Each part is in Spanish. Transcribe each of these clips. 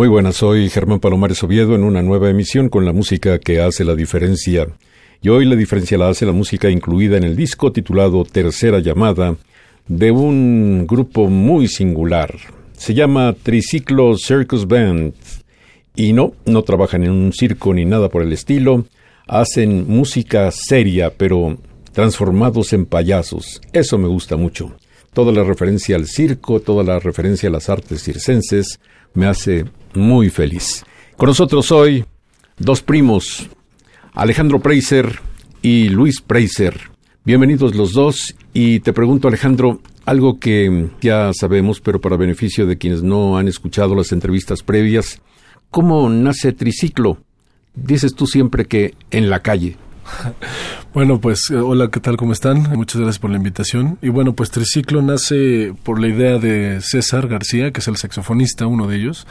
Muy buenas, soy Germán Palomares Oviedo en una nueva emisión con la música que hace la diferencia. Y hoy la diferencia la hace la música incluida en el disco titulado Tercera Llamada de un grupo muy singular. Se llama Triciclo Circus Band. Y no, no trabajan en un circo ni nada por el estilo. Hacen música seria, pero transformados en payasos. Eso me gusta mucho. Toda la referencia al circo, toda la referencia a las artes circenses, me hace muy feliz. Con nosotros hoy dos primos, Alejandro Preiser y Luis Preiser. Bienvenidos los dos y te pregunto Alejandro, algo que ya sabemos, pero para beneficio de quienes no han escuchado las entrevistas previas, ¿cómo nace Triciclo? Dices tú siempre que en la calle. Bueno, pues eh, hola, ¿qué tal? ¿Cómo están? Muchas gracias por la invitación. Y bueno, pues Triciclo nace por la idea de César García, que es el saxofonista, uno de ellos.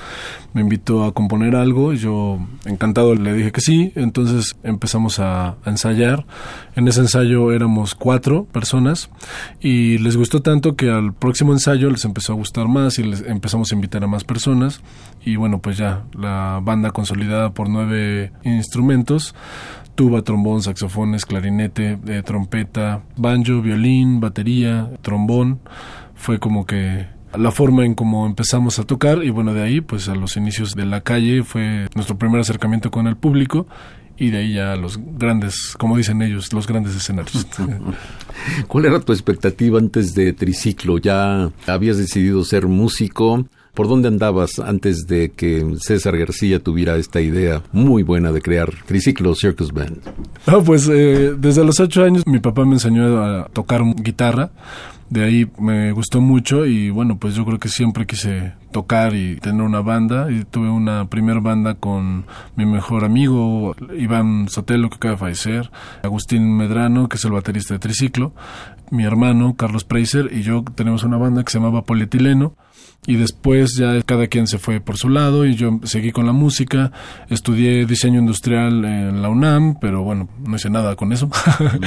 Me invitó a componer algo yo encantado le dije que sí. Entonces empezamos a, ensayar. En ese ensayo éramos cuatro personas y les gustó tanto que al próximo ensayo les empezó a gustar más y les empezamos a invitar a más personas. Y bueno, pues ya la banda consolidada por nueve instrumentos tuba, trombón, saxofones, clarinete, eh, trompeta, banjo, violín, batería, trombón. Fue como que la forma en cómo empezamos a tocar y bueno, de ahí pues a los inicios de la calle fue nuestro primer acercamiento con el público y de ahí ya los grandes, como dicen ellos, los grandes escenarios. ¿Cuál era tu expectativa antes de Triciclo? ¿Ya habías decidido ser músico? ¿Por dónde andabas antes de que César García tuviera esta idea muy buena de crear Triciclo Circus Band? Ah, pues eh, desde los ocho años mi papá me enseñó a tocar guitarra. De ahí me gustó mucho y bueno, pues yo creo que siempre quise tocar y tener una banda y tuve una primera banda con mi mejor amigo Iván Sotelo que acaba de fallecer, Agustín Medrano que es el baterista de Triciclo, mi hermano Carlos Preiser y yo tenemos una banda que se llamaba Polietileno y después ya cada quien se fue por su lado y yo seguí con la música, estudié diseño industrial en la UNAM, pero bueno, no hice nada con eso.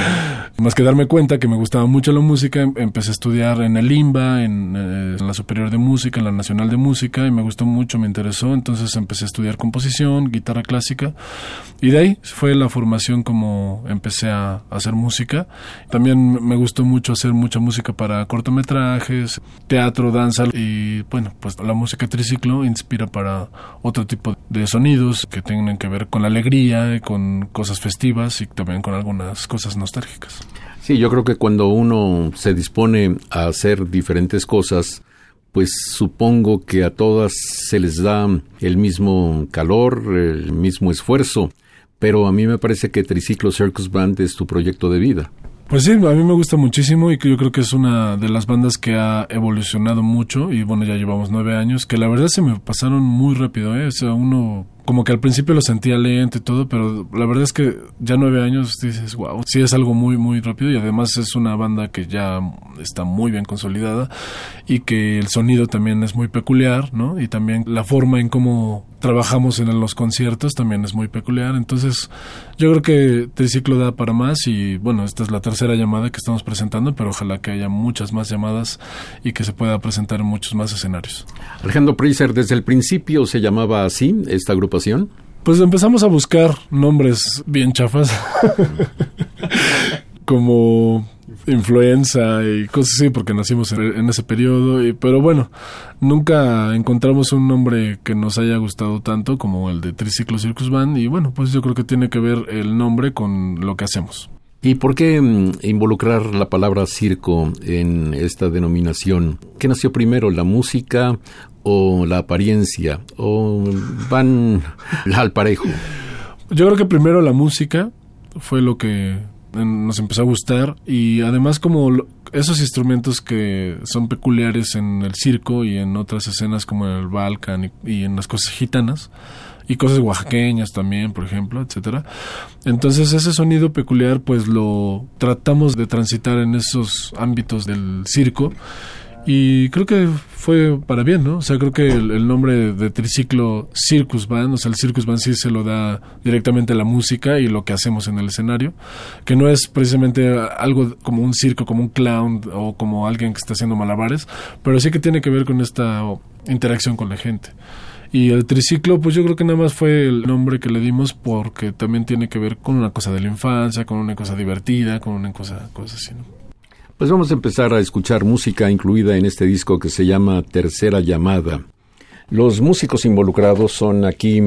Más que darme cuenta que me gustaba mucho la música, empecé a estudiar en el IMBA, en, eh, en, la Superior de Música, en la Nacional de Música y me gustó mucho, me interesó, entonces empecé a estudiar composición, guitarra clásica y de ahí fue la formación como empecé a, hacer música. También me gustó mucho hacer mucha música para cortometrajes, teatro, danza y bueno, pues la música triciclo inspira para otro tipo de sonidos que tengan que ver con la alegría, con cosas festivas y también con algunas cosas nostálgicas. Sí, yo creo que cuando uno se dispone a hacer diferentes cosas, pues supongo que a todas se les da el mismo calor, el mismo esfuerzo, pero a mí me parece que Triciclo Circus Band es tu proyecto de vida. Pues sí, a mí me gusta muchísimo y que yo creo que es una de las bandas que ha evolucionado mucho y bueno, ya llevamos nueve años, que la verdad se me pasaron muy rápido, ¿eh? O sea, uno como que al principio lo sentía lento y todo, pero la verdad es que ya nueve años dices, wow, sí es algo muy, muy rápido y además es una banda que ya está muy bien consolidada y que el sonido también es muy peculiar, ¿no? Y también la forma en cómo trabajamos en los conciertos también es muy peculiar. Entonces, yo creo que Triciclo da para más y bueno, esta es la tercera llamada que estamos presentando, pero ojalá que haya muchas más llamadas y que se pueda presentar en muchos más escenarios. Alejandro Priser, desde el principio se llamaba así esta agrupación. Pues empezamos a buscar nombres bien chafas, como influenza y cosas así, porque nacimos en, ese periodo. Y, pero bueno, nunca encontramos un nombre que nos haya gustado tanto como el de Triciclo Circus Band. Y bueno, pues yo creo que tiene que ver el nombre con lo que hacemos. ¿Y por qué mm, involucrar la palabra circo en esta denominación? ¿Qué nació primero, la música o la apariencia? ¿O van al parejo? Yo creo que primero la música fue lo que nos empezó a gustar y además como esos instrumentos que son peculiares en el circo y en otras escenas como en el Balkan y, en las cosas gitanas y cosas oaxaqueñas también, por ejemplo, etcétera. Entonces ese sonido peculiar pues lo tratamos de transitar en esos ámbitos del circo y creo que fue para bien, ¿no? O sea, creo que el, nombre de, triciclo Circus Band, o sea, el Circus Band sí se lo da directamente a la música y lo que hacemos en el escenario, que no es precisamente algo como un circo, como un clown o como alguien que está haciendo malabares, pero sí que tiene que ver con esta interacción con la gente. Y el triciclo, pues yo creo que nada más fue el nombre que le dimos porque también tiene que ver con una cosa de la infancia, con una cosa divertida, con una cosa, cosa así, ¿no? Pues vamos a empezar a escuchar música incluida en este disco que se llama Tercera Llamada. Los músicos involucrados son aquí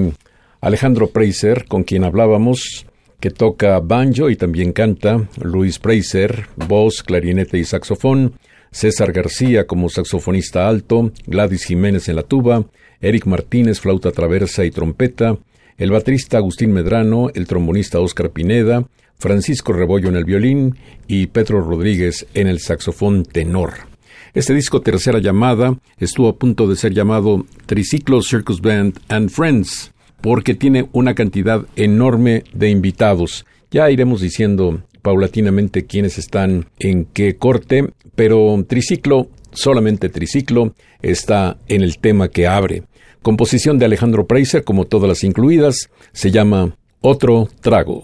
Alejandro Preiser, con quien hablábamos, que toca banjo y también canta, Luis Preiser, voz, clarinete y saxofón, César García como saxofonista alto, Gladys Jiménez en la tuba, Eric Martínez flauta traversa y trompeta, el baterista Agustín Medrano, el trombonista Óscar Pineda, Francisco Rebollo en el violín y Pedro Rodríguez en el saxofón tenor. Este disco Tercera Llamada estuvo a punto de ser llamado Triciclo Circus Band and Friends, porque tiene una cantidad enorme de invitados. Ya iremos diciendo paulatinamente quiénes están en qué corte, pero Triciclo, solamente Triciclo, está en el tema que abre. Composición de Alejandro Preiser, como todas las incluidas, se llama Otro Trago.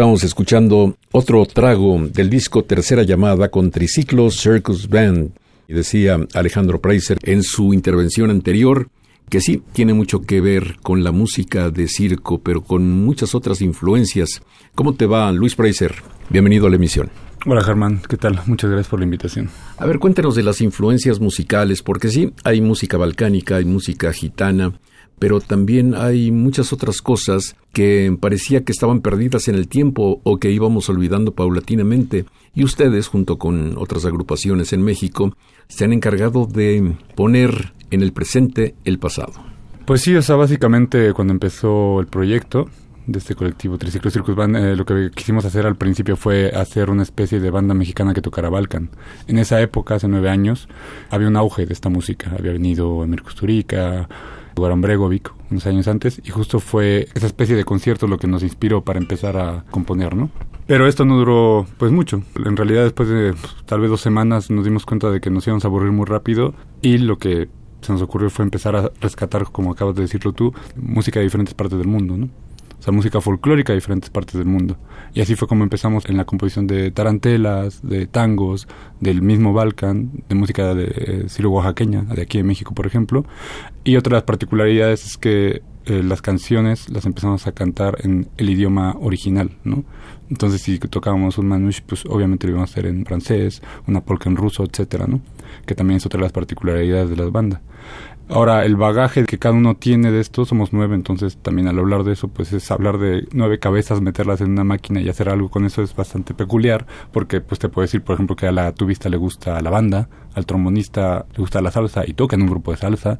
Estamos escuchando otro trago del disco Tercera Llamada con Triciclo Circus Band. Y decía Alejandro Preiser en su intervención anterior que sí tiene mucho que ver con la música de circo, pero con muchas otras influencias. ¿Cómo te va, Luis Preiser? Bienvenido a la emisión. Hola Germán, ¿qué tal? Muchas gracias por la invitación. A ver, cuéntanos de las influencias musicales, porque sí, hay música balcánica, hay música gitana, pero también hay muchas otras cosas que parecía que estaban perdidas en el tiempo o que íbamos olvidando paulatinamente, y ustedes, junto con otras agrupaciones en México, se han encargado de poner en el presente el pasado. Pues sí, o sea, básicamente cuando empezó el proyecto de este colectivo Triciclo Circus Band, eh, lo que quisimos hacer al principio fue hacer una especie de banda mexicana que tocara Balkan. En esa época, hace nueve años, había un auge de esta música. Había venido Emir Kusturica, Goran Bregovic unos años antes y justo fue esa especie de concierto lo que nos inspiró para empezar a componer, ¿no? Pero esto no duró pues mucho. En realidad después de pues, tal vez dos semanas nos dimos cuenta de que nos íbamos a aburrir muy rápido y lo que se nos ocurrió fue empezar a rescatar, como acabas de decirlo tú, música de diferentes partes del mundo, ¿no? O sea, música folclórica de diferentes partes del mundo. Y así fue como empezamos en la composición de tarantelas, de tangos, del mismo Balkan, de música de eh, silo oaxaqueña, de aquí en México, por ejemplo. Y otra de las particularidades es que eh, las canciones las empezamos a cantar en el idioma original, ¿no? Entonces, si tocábamos un manush, pues obviamente lo íbamos a hacer en francés, una polka en ruso, etcétera, ¿no? Que también es otra de las particularidades de las bandas. Ahora, el bagaje que cada uno tiene de esto, somos nueve, entonces también al hablar de eso, pues es hablar de nueve cabezas, meterlas en una máquina y hacer algo con eso es bastante peculiar, porque pues te puedo decir, por ejemplo, que a la tubista le gusta la banda, al trombonista le gusta la salsa y toca en un grupo de salsa,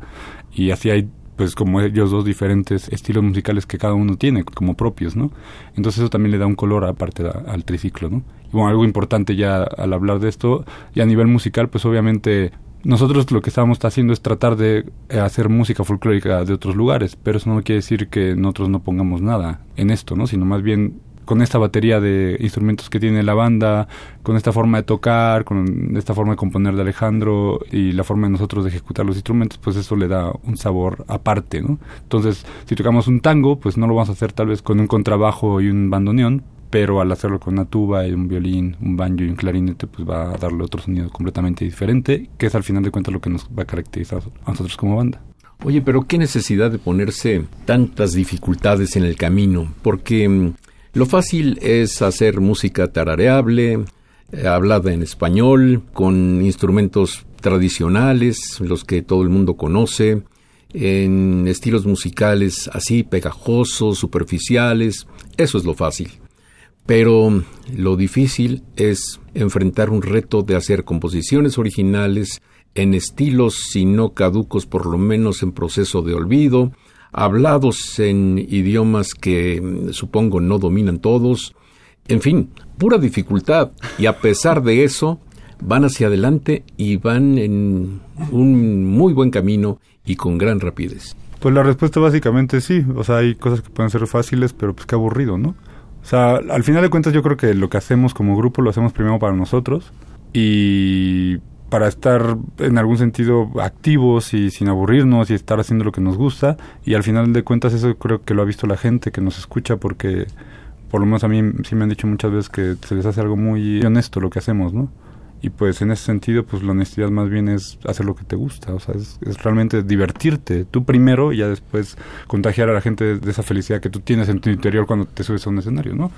y así hay pues como ellos dos diferentes estilos musicales que cada uno tiene como propios, ¿no? Entonces eso también le da un color aparte al triciclo, ¿no? Bueno, algo importante ya al hablar de esto, y a nivel musical, pues obviamente nosotros lo que estamos haciendo es tratar de eh, hacer música folclórica de otros lugares, pero eso no quiere decir que nosotros no pongamos nada en esto, ¿no? Sino más bien con esta batería de instrumentos que tiene la banda, con esta forma de tocar, con esta forma de componer de Alejandro y la forma de nosotros de ejecutar los instrumentos, pues eso le da un sabor aparte, ¿no? Entonces, si tocamos un tango, pues no lo vamos a hacer tal vez con un contrabajo y un bandoneón, pero al hacerlo con una tuba un violín, un banjo y un clarinete, pues va a darle otro sonido completamente diferente, que es al final de cuentas lo que nos va a caracterizar a nosotros como banda. Oye, pero qué necesidad de ponerse tantas dificultades en el camino, porque mm, lo fácil es hacer música tarareable, eh, hablada en español, con instrumentos tradicionales, los que todo el mundo conoce, en estilos musicales así pegajosos, superficiales, eso es lo fácil. Pero lo difícil es enfrentar un reto de hacer composiciones originales en estilos, si no caducos, por lo menos en proceso de olvido, hablados en idiomas que mm, supongo no dominan todos, en fin, pura dificultad. Y a pesar de eso, van hacia adelante y van en un muy buen camino y con gran rapidez. Pues la respuesta básicamente sí, o sea, hay cosas que pueden ser fáciles, pero pues qué aburrido, ¿no? O sea, al final de cuentas yo creo que lo que hacemos como grupo lo hacemos primero para nosotros y para estar en algún sentido activos y sin aburrirnos y estar haciendo lo que nos gusta y al final de cuentas eso creo que lo ha visto la gente que nos escucha porque por lo menos a mí sí me han dicho muchas veces que se les hace algo muy honesto lo que hacemos, ¿no? Y pues en ese sentido pues la honestidad más bien es hacer lo que te gusta o sea es, realmente divertirte tú primero y ya después contagiar a la gente de, esa felicidad que tú tienes en tu interior cuando te subes a un escenario no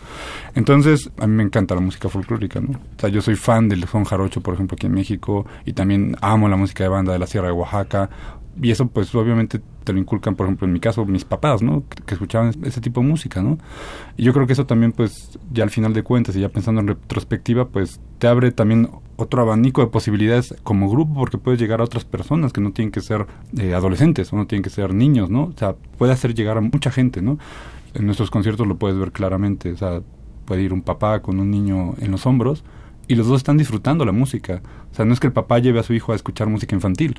entonces a mí me encanta la música folclórica no o sea yo soy fan del son jarocho por ejemplo aquí en México y también amo la música de banda de la Sierra de Oaxaca y eso pues obviamente te lo inculcan, por ejemplo, en mi caso, mis papás, ¿no? Que, escuchaban ese tipo de música, ¿no? Y yo creo que eso también, pues, ya al final de cuentas y ya pensando en retrospectiva, pues, te abre también otro abanico de posibilidades como grupo, porque puedes llegar a otras personas que no tienen que ser eh, adolescentes o no tienen que ser niños, ¿no? O sea, puede hacer llegar a mucha gente, ¿no? En nuestros conciertos lo puedes ver claramente, o sea, puede ir un papá con un niño en los hombros y los dos están disfrutando la música. O sea, no es que el papá lleve a su hijo a escuchar música infantil,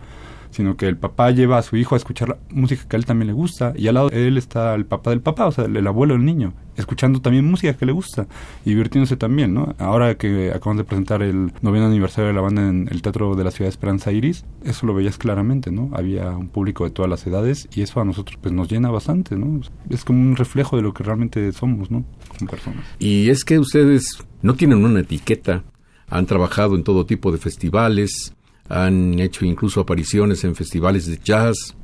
sino que el papá lleva a su hijo a escuchar música que a él también le gusta y al lado de él está el papá del papá, o sea, el, abuelo del niño, escuchando también música que le gusta y divirtiéndose también, ¿no? Ahora que acabamos de presentar el noveno aniversario de la banda en el Teatro de la Ciudad de Esperanza Iris, eso lo veías claramente, ¿no? Había un público de todas las edades y eso a nosotros pues nos llena bastante, ¿no? Es como un reflejo de lo que realmente somos, ¿no? Como personas. Y es que ustedes no tienen una etiqueta, han trabajado en todo tipo de festivales, han hecho incluso apariciones en festivales de jazz.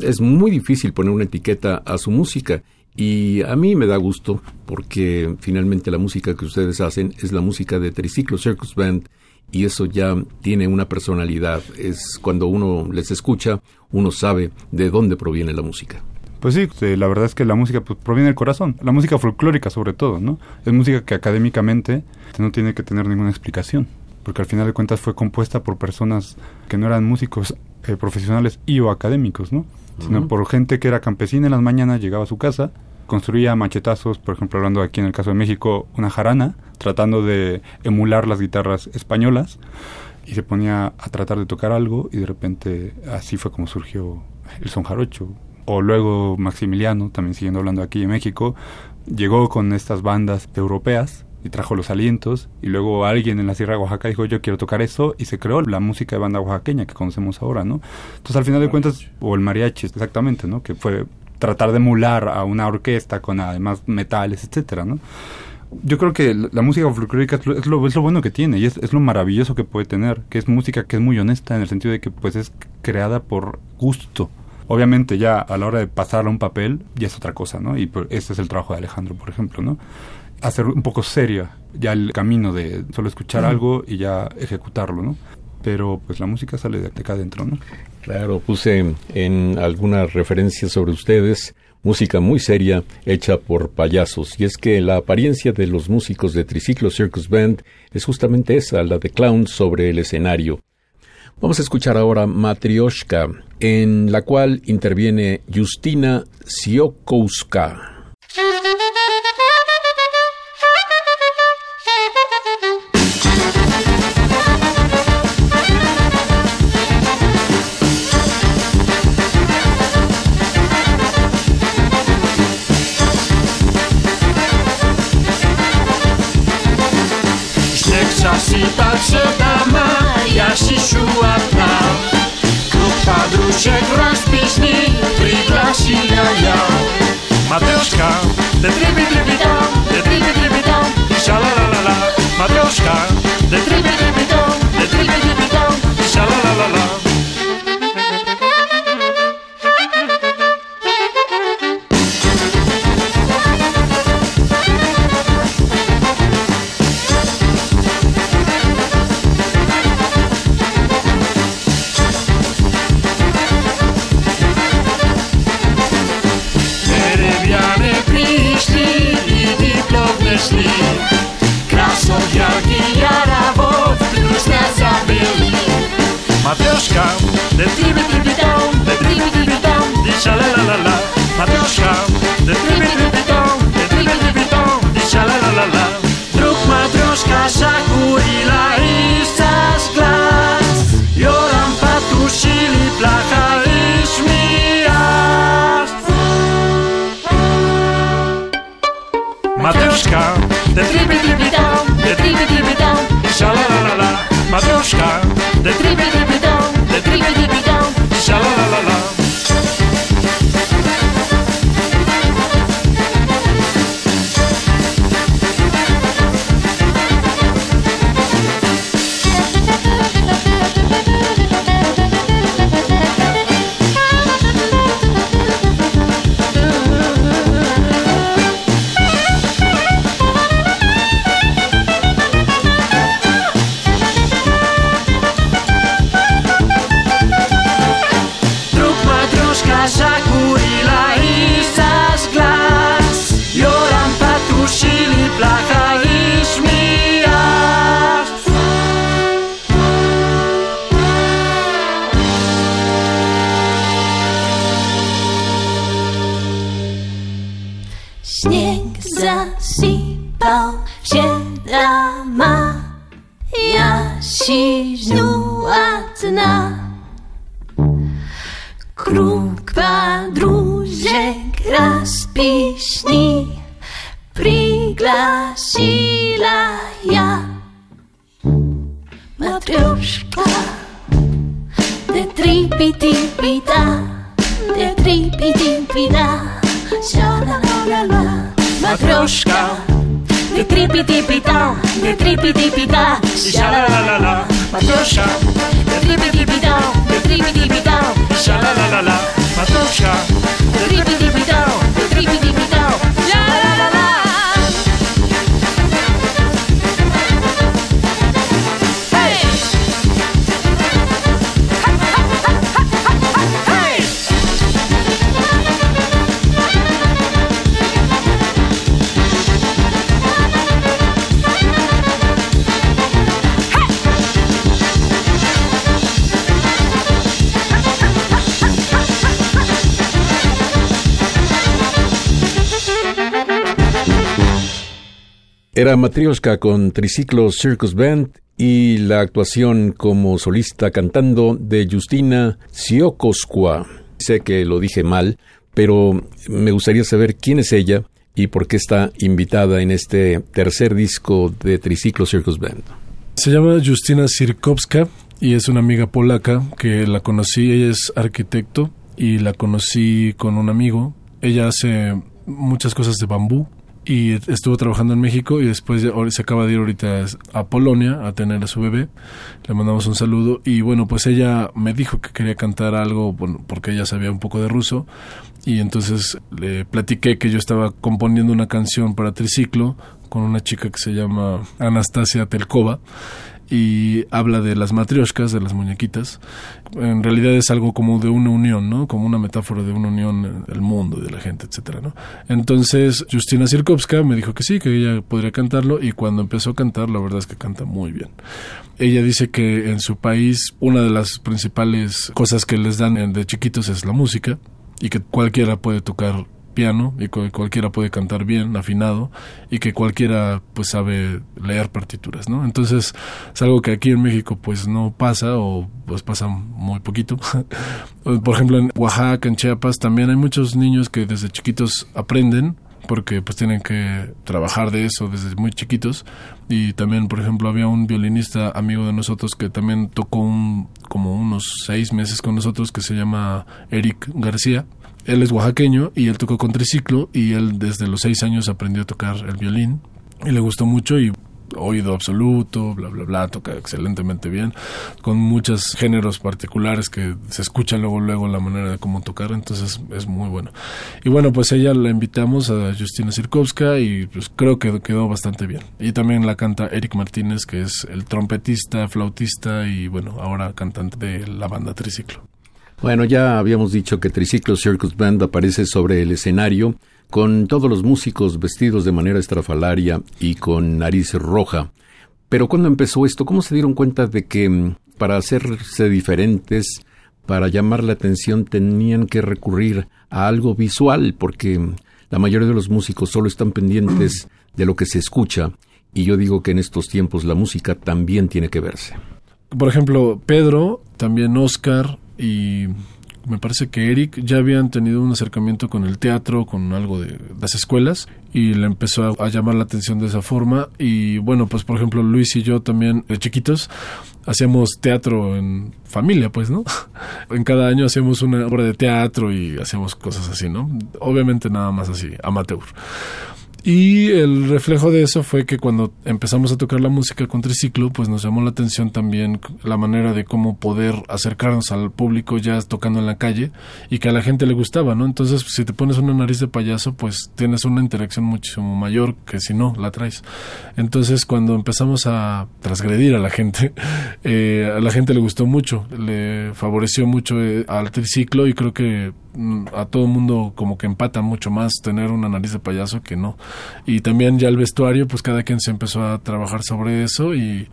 Es muy difícil poner una etiqueta a su música y a mí me da gusto porque finalmente la música que ustedes hacen es la música de Triciclo Circus Band y eso ya tiene una personalidad. Es cuando uno les escucha, uno sabe de dónde proviene la música. Pues sí, la verdad es que la música pues, proviene del corazón, la música folclórica sobre todo, ¿no? Es música que académicamente no tiene que tener ninguna explicación porque al final de cuentas fue compuesta por personas que no eran músicos eh, profesionales y o académicos, ¿no? Sino por gente que era campesina en las mañanas, llegaba a su casa, construía machetazos, por ejemplo, hablando aquí en el caso de México, una jarana, tratando de emular las guitarras españolas, y se ponía a tratar de tocar algo, y de repente así fue como surgió el son jarocho. O luego Maximiliano, también siguiendo hablando aquí en México, llegó con estas bandas europeas y trajo los alientos y luego alguien en la Sierra de Oaxaca dijo yo quiero tocar eso y se creó la música de banda oaxaqueña que conocemos ahora, ¿no? Entonces al final de cuentas, o el mariachi exactamente, ¿no? Que fue tratar de emular a una orquesta con además metales, etcétera, ¿no? Yo creo que la música folclórica es lo, es lo, bueno que tiene y es, es, lo maravilloso que puede tener, que es música que es muy honesta en el sentido de que pues es creada por gusto. Obviamente ya a la hora de pasarla a un papel ya es otra cosa, ¿no? Y ese es el trabajo de Alejandro, por ejemplo, ¿no? Hacer un poco seria ya el camino de solo escuchar algo y ya ejecutarlo, ¿no? Pero pues la música sale de acá adentro, ¿no? Claro, puse en alguna referencia sobre ustedes música muy seria hecha por payasos. Y es que la apariencia de los músicos de Triciclo Circus Band es justamente esa, la de clowns sobre el escenario. Vamos a escuchar ahora Matrioshka, en la cual interviene Justina Siokowska. Jasi patrzeba Jasi siła tam Krupa drusiek roz pieśni Priglasila ja Mateuszka, te tryby tryby tam, te tryby tryby tam. I szalalalala Mateuszka, te tryby tryby tam. de tribi-tribi-dom, de tribi-tribi-dom, di sha-la-la-la-la, Matusha, de tribi-tribi-dom, de tribi-tribi-dom, di sha-la-la-la-la. Druk matruszka zakuriła i zasklas, Joram patusili placha i śmijas. Matruszka, de tribi-tribi-dom, de tribi-tribi-dom, di sha-la-la-la-la, Matruszka, de tribi-tribi-dom, Matrioshka con Triciclo Circus Band y la actuación como solista cantando de Justina Siokoskwa. Sé que lo dije mal, pero me gustaría saber quién es ella y por qué está invitada en este tercer disco de Triciclo Circus Band. Se llama Justina Sirkowska y es una amiga polaca que la conocí, ella es arquitecto y la conocí con un amigo. Ella hace muchas cosas de bambú y estuvo trabajando en México y después se acaba de ir ahorita a Polonia a tener a su bebé. Le mandamos un saludo y bueno, pues ella me dijo que quería cantar algo bueno, porque ella sabía un poco de ruso y entonces le platiqué que yo estaba componiendo una canción para triciclo con una chica que se llama Anastasia Telkova y habla de las matrioshkas, de las muñequitas. En realidad es algo como de una unión, ¿no? Como una metáfora de una unión del mundo, de la gente, etcétera, ¿no? Entonces, Justina Sirkowska me dijo que sí, que ella podría cantarlo y cuando empezó a cantar, la verdad es que canta muy bien. Ella dice que en su país una de las principales cosas que les dan de chiquitos es la música y que cualquiera puede tocar piano y que cualquiera puede cantar bien, afinado, y que cualquiera pues sabe leer partituras, ¿no? Entonces es algo que aquí en México pues no pasa o pues pasa muy poquito. Por ejemplo en Oaxaca, en Chiapas también hay muchos niños que desde chiquitos aprenden porque pues tienen que trabajar de eso desde muy chiquitos y también por ejemplo había un violinista amigo de nosotros que también tocó un, como unos seis meses con nosotros que se llama Eric García él es oaxaqueño y él tocó con triciclo y él desde los seis años aprendió a tocar el violín y le gustó mucho y oído absoluto, bla, bla, bla, toca excelentemente bien, con muchos géneros particulares que se escuchan luego, luego la manera de cómo tocar, entonces es muy bueno. Y bueno, pues ella la invitamos a Justina Sirkowska y pues creo que quedó bastante bien. Y también la canta Eric Martínez, que es el trompetista, flautista y bueno, ahora cantante de la banda Triciclo. Bueno, ya habíamos dicho que Triciclo Circus Band aparece sobre el escenario con todos los músicos vestidos de manera estrafalaria y con nariz roja. Pero cuando empezó esto, ¿cómo se dieron cuenta de que mm, para hacerse diferentes, para llamar la atención, tenían que recurrir a algo visual? Porque mm, la mayoría de los músicos solo están pendientes de lo que se escucha. Y yo digo que en estos tiempos la música también tiene que verse. Por ejemplo, Pedro, también Oscar y me parece que Eric ya habían tenido un acercamiento con el teatro, con algo de las escuelas y le empezó a, llamar la atención de esa forma y bueno, pues por ejemplo Luis y yo también de chiquitos hacíamos teatro en familia, pues, ¿no? en cada año hacíamos una obra de teatro y hacíamos cosas así, ¿no? Obviamente nada más así, amateur. Y el reflejo de eso fue que cuando empezamos a tocar la música con triciclo, pues nos llamó la atención también la manera de cómo poder acercarnos al público ya tocando en la calle y que a la gente le gustaba, ¿no? Entonces, si te pones una nariz de payaso, pues tienes una interacción muchísimo mayor que si no la traes. Entonces, cuando empezamos a transgredir a la gente, eh, a la gente le gustó mucho, le favoreció mucho eh, al triciclo y creo que a todo mundo como que empata mucho más tener una nariz de payaso que no. Y también ya el vestuario, pues cada quien se empezó a trabajar sobre eso y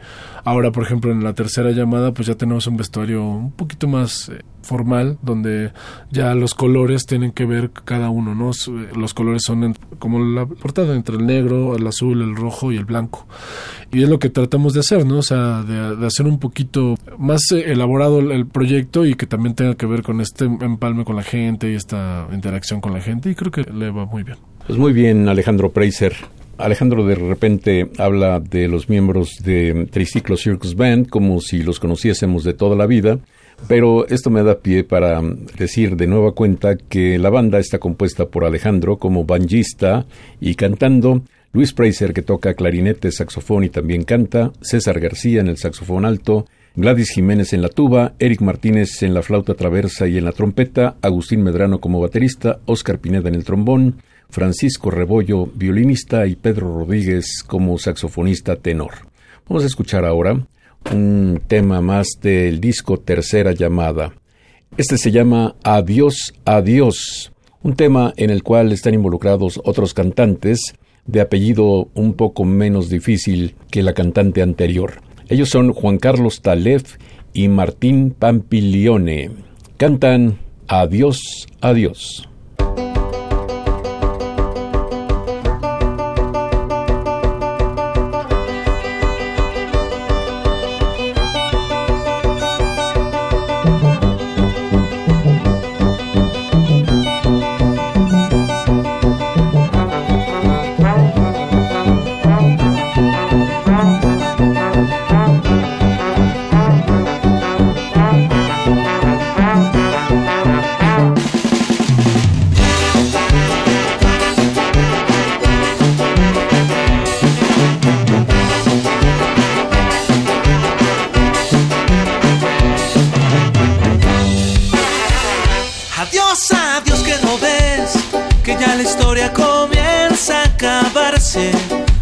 ahora, por ejemplo, en la tercera llamada, pues ya tenemos un vestuario un poquito más eh, formal, donde ya los colores tienen que ver cada uno, ¿no? Los colores son como la portada, entre el negro, el azul, el rojo y el blanco. Y es lo que tratamos de hacer, ¿no? O sea, de, de hacer un poquito más eh, elaborado el, el proyecto y que también tenga que ver con este empalme con la gente y esta interacción con la gente y creo que le va muy bien. Pues muy bien, Alejandro Preiser. Alejandro de repente habla de los miembros de Triciclo Circus Band como si los conociésemos de toda la vida, pero esto me da pie para decir de nueva cuenta que la banda está compuesta por Alejandro como banjista y cantando, Luis Preiser que toca clarinete, saxofón y también canta, César García en el saxofón alto, Gladys Jiménez en la tuba, Eric Martínez en la flauta traversa y en la trompeta, Agustín Medrano como baterista, Oscar Pineda en el trombón, Francisco Rebollo, violinista, y Pedro Rodríguez como saxofonista tenor. Vamos a escuchar ahora un tema más del disco Tercera Llamada. Este se llama Adiós, Adiós, un tema en el cual están involucrados otros cantantes de apellido un poco menos difícil que la cantante anterior. Ellos son Juan Carlos Talef y Martín Pampilione. Cantan Adiós, Adiós.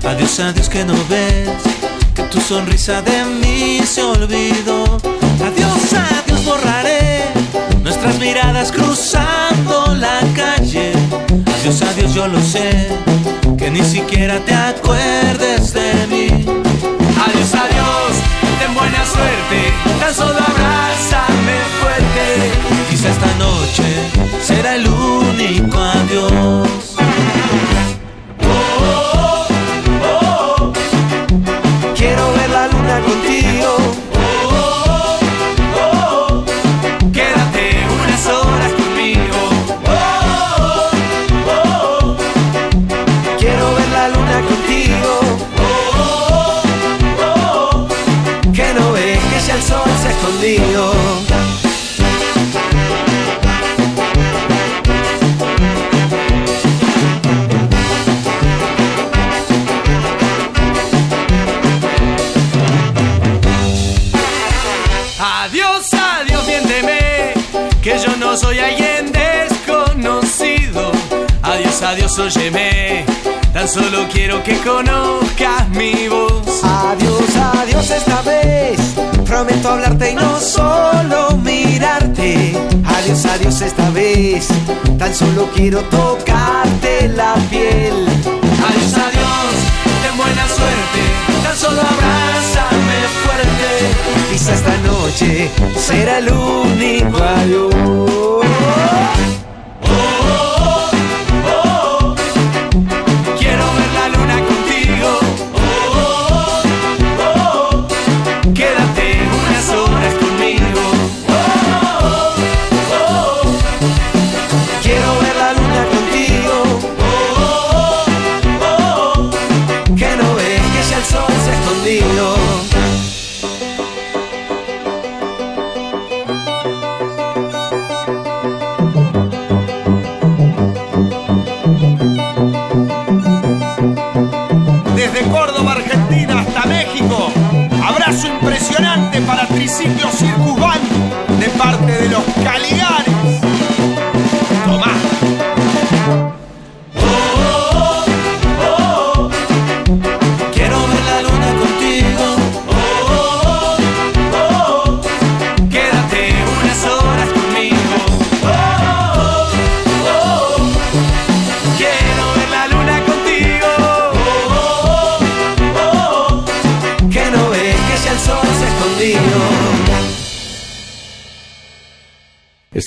Adiós, adiós que no ves que tu sonrisa de mí se olvidó. Adiós, adiós borraré nuestras miradas cruzando la calle. Adiós, adiós yo lo sé que ni siquiera te acuerdes de mí. Tan solo quiero tocarte la piel. Adiós, adiós, ten buena suerte, tan solo abrázame fuerte. Quizá esta noche será el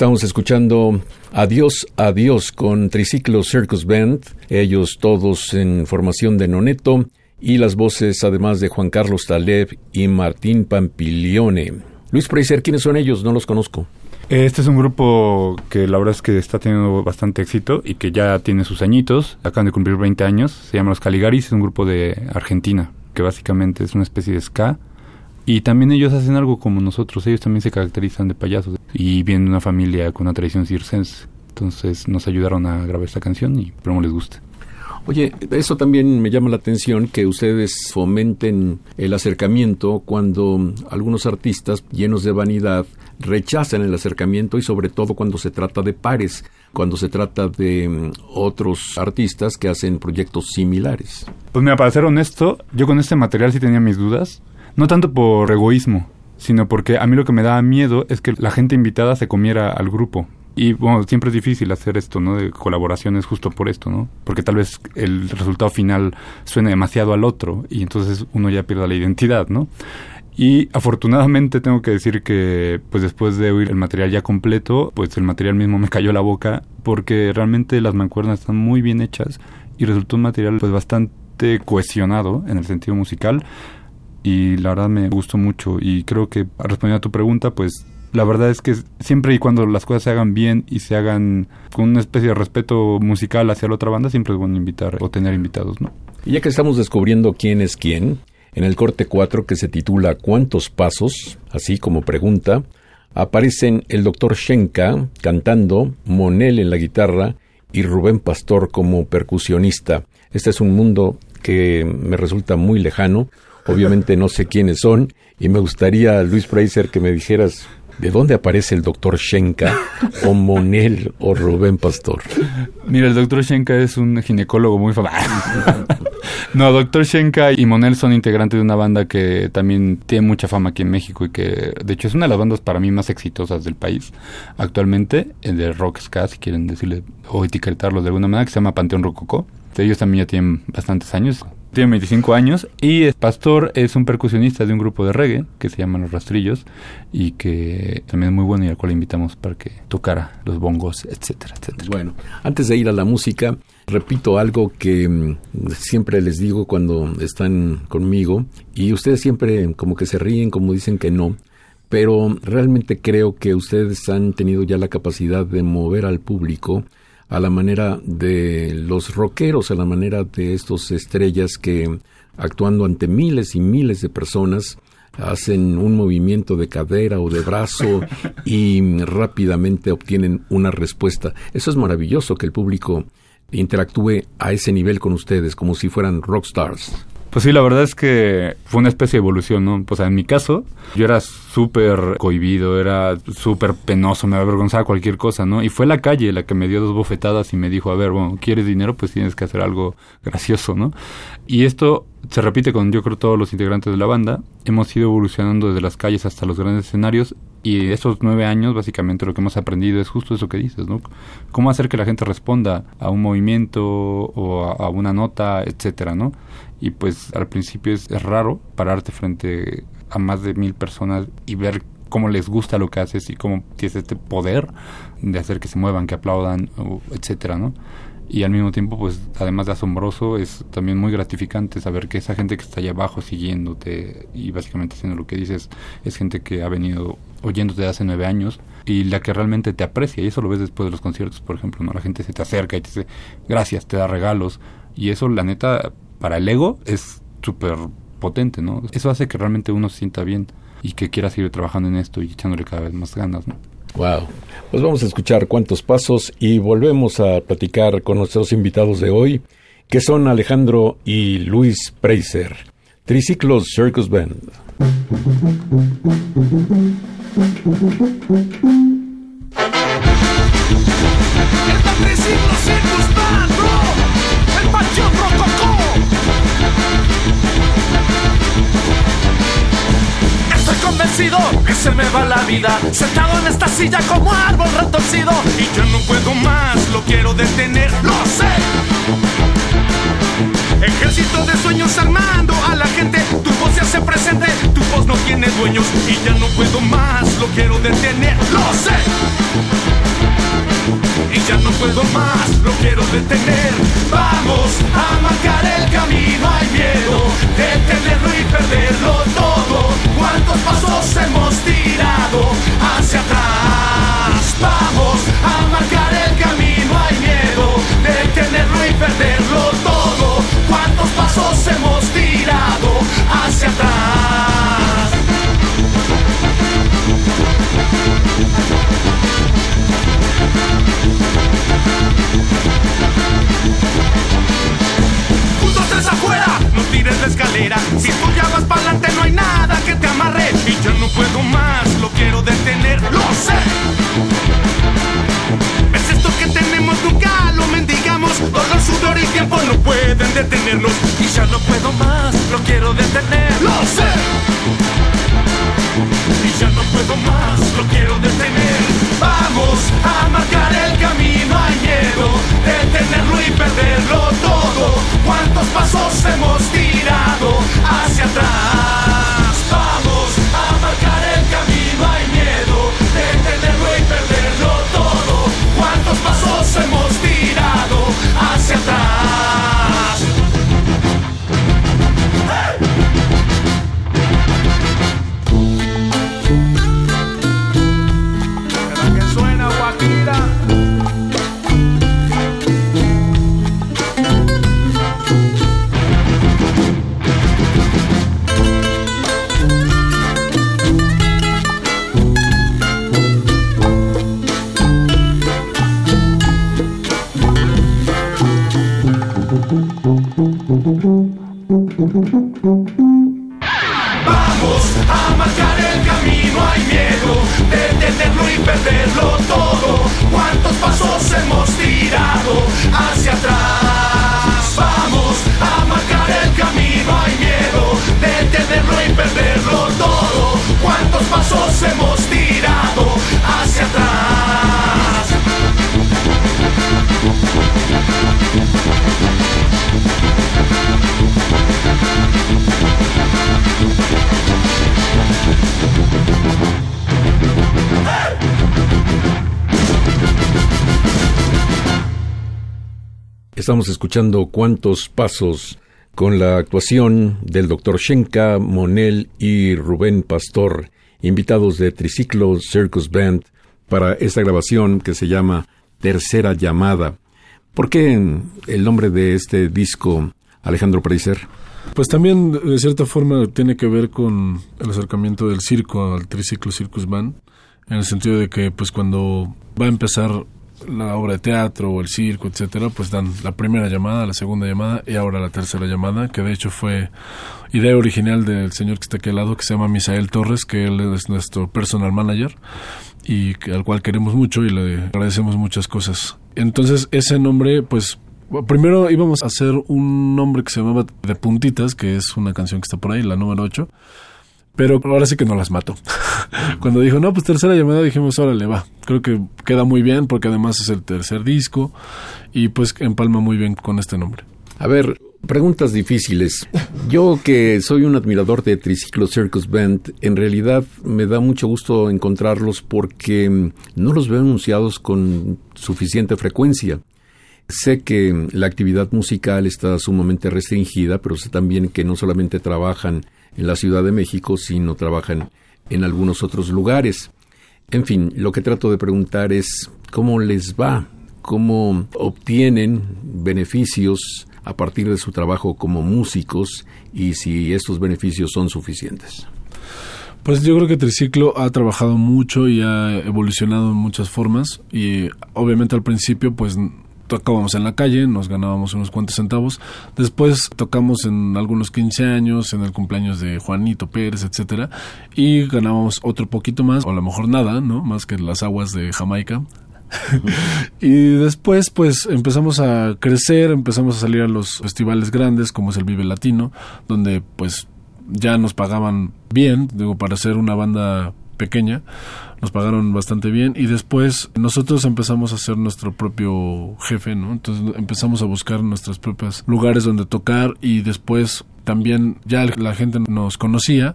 Estamos escuchando Adiós, Adiós con Triciclo Circus Band, ellos todos en formación de Noneto, y las voces además de Juan Carlos Taleb y Martín Pampilione. Luis Preiser, ¿quiénes son ellos? No los conozco. Este es un grupo que la verdad es que está teniendo bastante éxito y que ya tiene sus añitos, acaban de cumplir 20 años, se llama Los Caligaris, es un grupo de Argentina, que básicamente es una especie de ska. Y también ellos hacen algo como nosotros, ellos también se caracterizan de payasos y vienen de una familia con una tradición circense. Entonces nos ayudaron a grabar esta canción y esperemos les guste. Oye, eso también me llama la atención que ustedes fomenten el acercamiento cuando algunos artistas llenos de vanidad rechazan el acercamiento y sobre todo cuando se trata de pares, cuando se trata de mm, otros artistas que hacen proyectos similares. Pues mira, para ser honesto, yo con este material sí tenía mis dudas, no tanto por egoísmo, sino porque a mí lo que me daba miedo es que la gente invitada se comiera al grupo. Y bueno, siempre es difícil hacer esto, ¿no? De colaboraciones justo por esto, ¿no? Porque tal vez el resultado final suene demasiado al otro y entonces uno ya pierda la identidad, ¿no? Y afortunadamente tengo que decir que pues después de oír el material ya completo, pues el material mismo me cayó la boca porque realmente las mancuernas están muy bien hechas y resultó un material pues bastante cohesionado en el sentido musical y la verdad me gustó mucho y creo que respondiendo a tu pregunta pues la verdad es que siempre y cuando las cosas se hagan bien y se hagan con una especie de respeto musical hacia la otra banda, siempre es bueno invitar o tener invitados, ¿no? Y ya que estamos descubriendo quién es quién, en el corte 4 que se titula ¿Cuántos pasos? Así como pregunta, aparecen el doctor Shenka cantando, Monel en la guitarra y Rubén Pastor como percusionista. Este es un mundo que me resulta muy lejano. Obviamente no sé quiénes son y me gustaría, Luis Fraser, que me dijeras ¿De dónde aparece el doctor Shenka o Monel o Rubén Pastor? Mira, el doctor Shenka es un ginecólogo muy famoso. no, doctor Shenka y Monel son integrantes de una banda que también tiene mucha fama aquí en México y que, de hecho, es una de las bandas para mí más exitosas del país actualmente, de rock ska, si quieren decirle o etiquetarlo de alguna manera, que se llama Panteón Rococó. Ellos también ya tienen bastantes años, tiene 25 años y es pastor es un percusionista de un grupo de reggae que se llama Los Rastrillos y que también es muy bueno y al cual invitamos para que tocara los bongos, etcétera, etcétera. Bueno, antes de ir a la música, repito algo que mm, siempre les digo cuando están conmigo y ustedes siempre como que se ríen, como dicen que no, pero realmente creo que ustedes han tenido ya la capacidad de mover al público a la manera de los rockeros, a la manera de estos estrellas que actuando ante miles y miles de personas hacen un movimiento de cadera o de brazo y rápidamente obtienen una respuesta. Eso es maravilloso que el público interactúe a ese nivel con ustedes, como si fueran rockstars. Pues sí, la verdad es que fue una especie de evolución, ¿no? Pues en mi caso, yo era súper cohibido, era súper penoso, me avergonzaba cualquier cosa, ¿no? Y fue la calle la que me dio dos bofetadas y me dijo, a ver, bueno, ¿quieres dinero? Pues tienes que hacer algo gracioso, ¿no? Y esto se repite con, yo creo, todos los integrantes de la banda. Hemos ido evolucionando desde las calles hasta los grandes escenarios y estos nueve años, básicamente, lo que hemos aprendido es justo eso que dices, ¿no? Cómo hacer que la gente responda a un movimiento o a, a una nota, etcétera, ¿no? Y pues al principio es, raro pararte frente a más de mil personas y ver cómo les gusta lo que haces y cómo tienes este poder de hacer que se muevan, que aplaudan, etcétera, ¿no? Y al mismo tiempo, pues, además de asombroso, es también muy gratificante saber que esa gente que está allá abajo siguiéndote y básicamente haciendo lo que dices es gente que ha venido oyéndote hace nueve años y la que realmente te aprecia. Y eso lo ves después de los conciertos, por ejemplo, ¿no? La gente se te acerca y te dice gracias, te da regalos. Y eso, la neta, para el ego es súper potente, ¿no? Eso hace que realmente uno se sienta bien y que quiera seguir trabajando en esto y echándole cada vez más ganas, ¿no? Wow. Pues vamos a escuchar cuántos pasos y volvemos a platicar con nuestros invitados de hoy, que son Alejandro y Luis Preiser, Triciclos Circus Band. Que se me va la vida Sentado en esta silla como árbol retorcido. Y yo no puedo más, lo quiero detener, lo sé. Ejército de sueños armando a la gente Tu voz se hace presente, tu voz no tiene dueños. Y ya no puedo más, lo quiero detener, lo sé y ya no puedo más, lo quiero detener. Vamos a marcar el camino, hay miedo de tenerlo y perderlo todo. ¿Cuántos pasos hemos tirado hacia atrás? Vamos a marcar el camino, hay miedo de tenerlo y perderlo todo. ¿Cuántos pasos hemos tirado hacia atrás? Juntos tres afuera, no tires la escalera. Si tú ya para adelante, no hay nada que te amarre. Y yo no puedo más, lo quiero Estamos escuchando Cuántos Pasos con la actuación del doctor Shenka, Monel y Rubén Pastor, invitados de Triciclo Circus Band para esta grabación que se llama Tercera Llamada. ¿Por qué el nombre de este disco, Alejandro Preiser? Pues también, de cierta forma, tiene que ver con el acercamiento del circo al triciclo Circus Band, en el sentido de que, pues, cuando va a empezar la obra de teatro o el circo, etcétera, pues dan la primera llamada, la segunda llamada y ahora la tercera llamada, que de hecho fue idea original del señor que está aquí al lado, que se llama Misael Torres, que él es nuestro personal manager y al cual queremos mucho y le agradecemos muchas cosas. Entonces, ese nombre, pues Primero íbamos a hacer un nombre que se llamaba De Puntitas, que es una canción que está por ahí, la número 8. Pero ahora sí que no las mato. Cuando dijo, no, pues tercera llamada, dijimos, órale, va. Creo que queda muy bien porque además es el tercer disco y pues empalma muy bien con este nombre. A ver, preguntas difíciles. Yo que soy un admirador de Triciclo Circus Band, en realidad me da mucho gusto encontrarlos porque no los veo anunciados con suficiente frecuencia. Sé que la actividad musical está sumamente restringida, pero sé también que no solamente trabajan en la Ciudad de México, sino trabajan en algunos otros lugares. En fin, lo que trato de preguntar es cómo les va, cómo obtienen beneficios a partir de su trabajo como músicos y si estos beneficios son suficientes. Pues yo creo que Triciclo ha trabajado mucho y ha evolucionado en muchas formas y obviamente al principio pues tocábamos en la calle, nos ganábamos unos cuantos centavos. Después tocamos en algunos 15 años, en el cumpleaños de Juanito Pérez, etcétera, y ganábamos otro poquito más, o a lo mejor nada, ¿no? Más que las aguas de Jamaica. y después, pues empezamos a crecer, empezamos a salir a los festivales grandes, como es el Vive Latino, donde pues ya nos pagaban bien, digo, para ser una banda pequeña, nos pagaron bastante bien y después nosotros empezamos a ser nuestro propio jefe, ¿no? Entonces empezamos a buscar nuestros propios lugares donde tocar y después también ya la gente nos conocía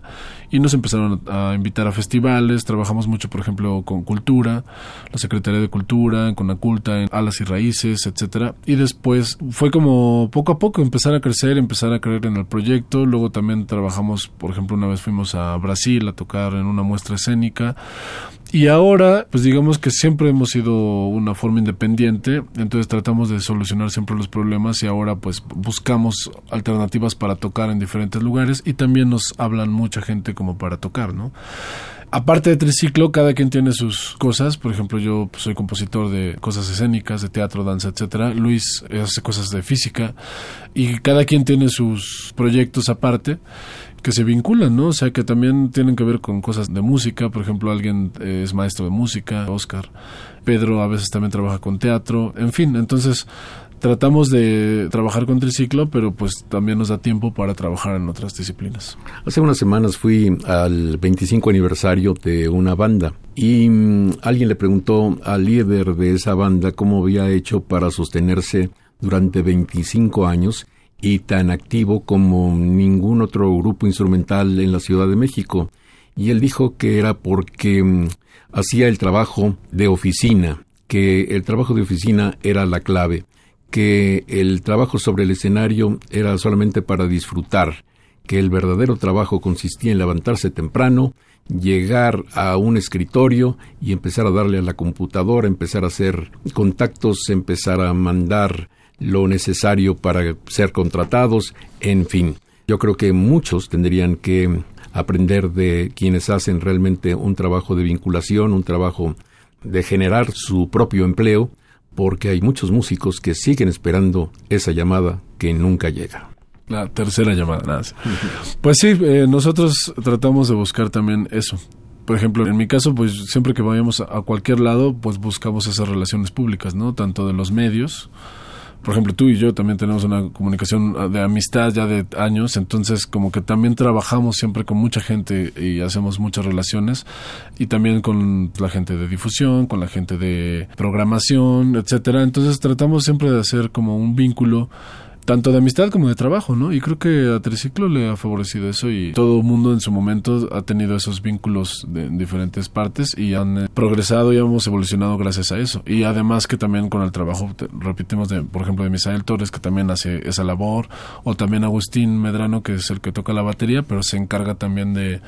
y nos empezaron a invitar a festivales. Trabajamos mucho, por ejemplo, con Cultura, la Secretaría de Cultura, con la Culta, en Alas y Raíces, etcétera. Y después fue como poco a poco empezar a crecer, empezar a creer en el proyecto. Luego también trabajamos, por ejemplo, una vez fuimos a Brasil a tocar en una muestra escénica. Y ahora, pues digamos que siempre hemos sido una forma independiente, entonces tratamos de solucionar siempre los problemas y ahora pues buscamos alternativas para tocar en diferentes lugares y también nos hablan mucha gente como para tocar, ¿no? Aparte de Triciclo, cada quien tiene sus cosas. Por ejemplo, yo pues, soy compositor de cosas escénicas, de teatro, danza, etcétera. Luis hace cosas de física y cada quien tiene sus proyectos aparte que se vinculan, ¿no? O sea, que también tienen que ver con cosas de música. Por ejemplo, alguien es maestro de música, Oscar. Pedro a veces también trabaja con teatro. En fin, entonces tratamos de trabajar con triciclo, pero pues también nos da tiempo para trabajar en otras disciplinas. Hace unas semanas fui al 25 aniversario de una banda y mm, alguien le preguntó al líder de esa banda cómo había hecho para sostenerse durante 25 años y tan activo como ningún otro grupo instrumental en la Ciudad de México. Y él dijo que era porque mm, hacía el trabajo de oficina, que el trabajo de oficina era la clave, que el trabajo sobre el escenario era solamente para disfrutar, que el verdadero trabajo consistía en levantarse temprano, llegar a un escritorio y empezar a darle a la computadora, empezar a hacer contactos, empezar a mandar lo necesario para ser contratados, en fin. Yo creo que muchos tendrían que aprender de quienes hacen realmente un trabajo de vinculación, un trabajo de generar su propio empleo, porque hay muchos músicos que siguen esperando esa llamada que nunca llega. La tercera llamada, nada. Pues sí, eh, nosotros tratamos de buscar también eso. Por ejemplo, en mi caso, pues siempre que vayamos a cualquier lado, pues buscamos esas relaciones públicas, ¿no? Tanto de los medios, por ejemplo, tú y yo también tenemos una comunicación de amistad ya de años, entonces como que también trabajamos siempre con mucha gente y hacemos muchas relaciones y también con la gente de difusión, con la gente de programación, etcétera. Entonces tratamos siempre de hacer como un vínculo tanto de amistad como de trabajo, ¿no? Y creo que a Triciclo le ha favorecido eso y todo mundo en su momento ha tenido esos vínculos de, en diferentes partes y han eh, progresado y hemos evolucionado gracias a eso. Y además que también con el trabajo, repetimos, de, por ejemplo, de Misael Torres, que también hace esa labor, o también Agustín Medrano, que es el que toca la batería, pero se encarga también de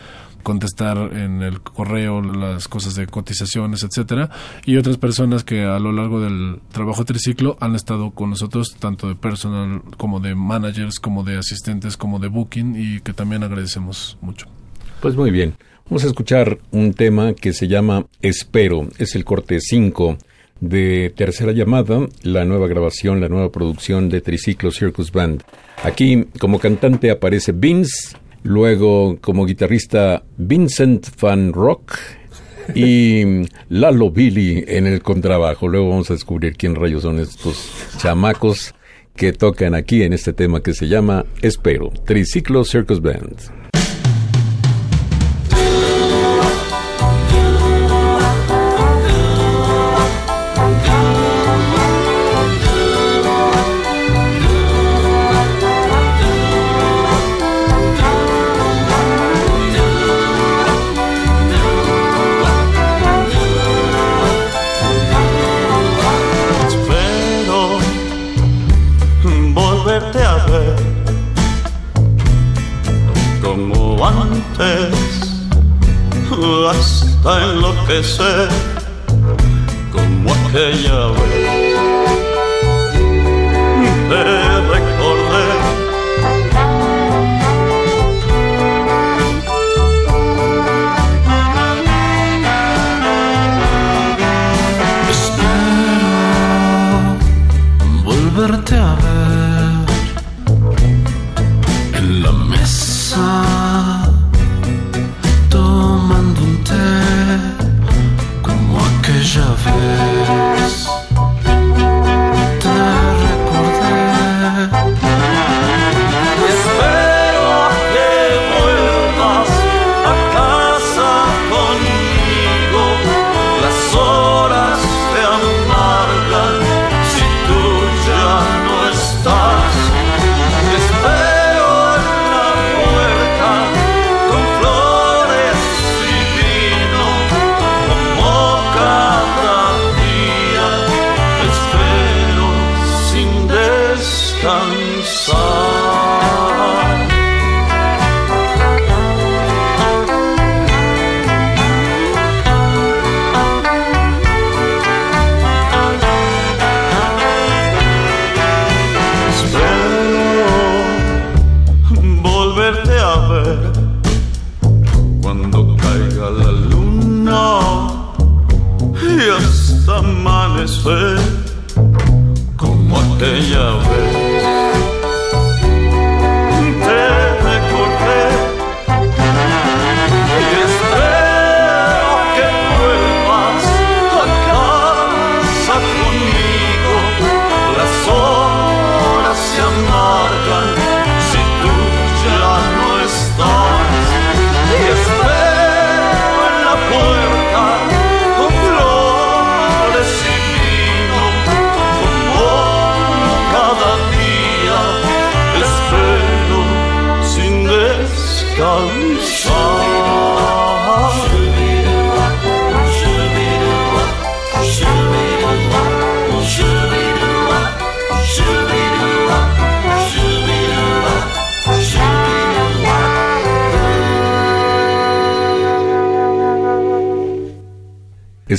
contestar en el correo las cosas de cotizaciones, etcétera, y otras personas que a lo largo del trabajo triciclo han estado con nosotros tanto de personal como de managers, como de asistentes, como de booking y que también agradecemos mucho. Pues muy bien. Vamos a escuchar un tema que se llama Espero. Es el corte 5 de Tercera Llamada, la nueva grabación, la nueva producción de Triciclo Circus Band. Aquí como cantante aparece Vince, luego como guitarrista Vincent Van Rock y Lalo Billy en el contrabajo. Luego vamos a descubrir quién rayos son estos chamacos que tocan aquí en este tema que se llama Espero, Triciclo Circus Band. Hasta enloquecer como aquella vez.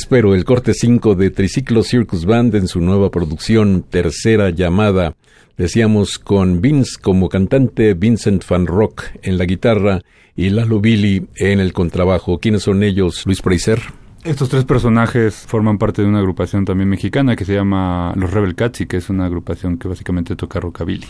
Espero el corte 5 de Triciclo Circus Band en su nueva producción Tercera Llamada. Decíamos con Vince como cantante, Vincent Van Rock en la guitarra y Lalo Billy en el contrabajo. ¿Quiénes son ellos, Luis Preiser? Estos tres personajes forman parte de una agrupación también mexicana que se llama Los Rebel Cats y que es una agrupación que básicamente toca rockabilly.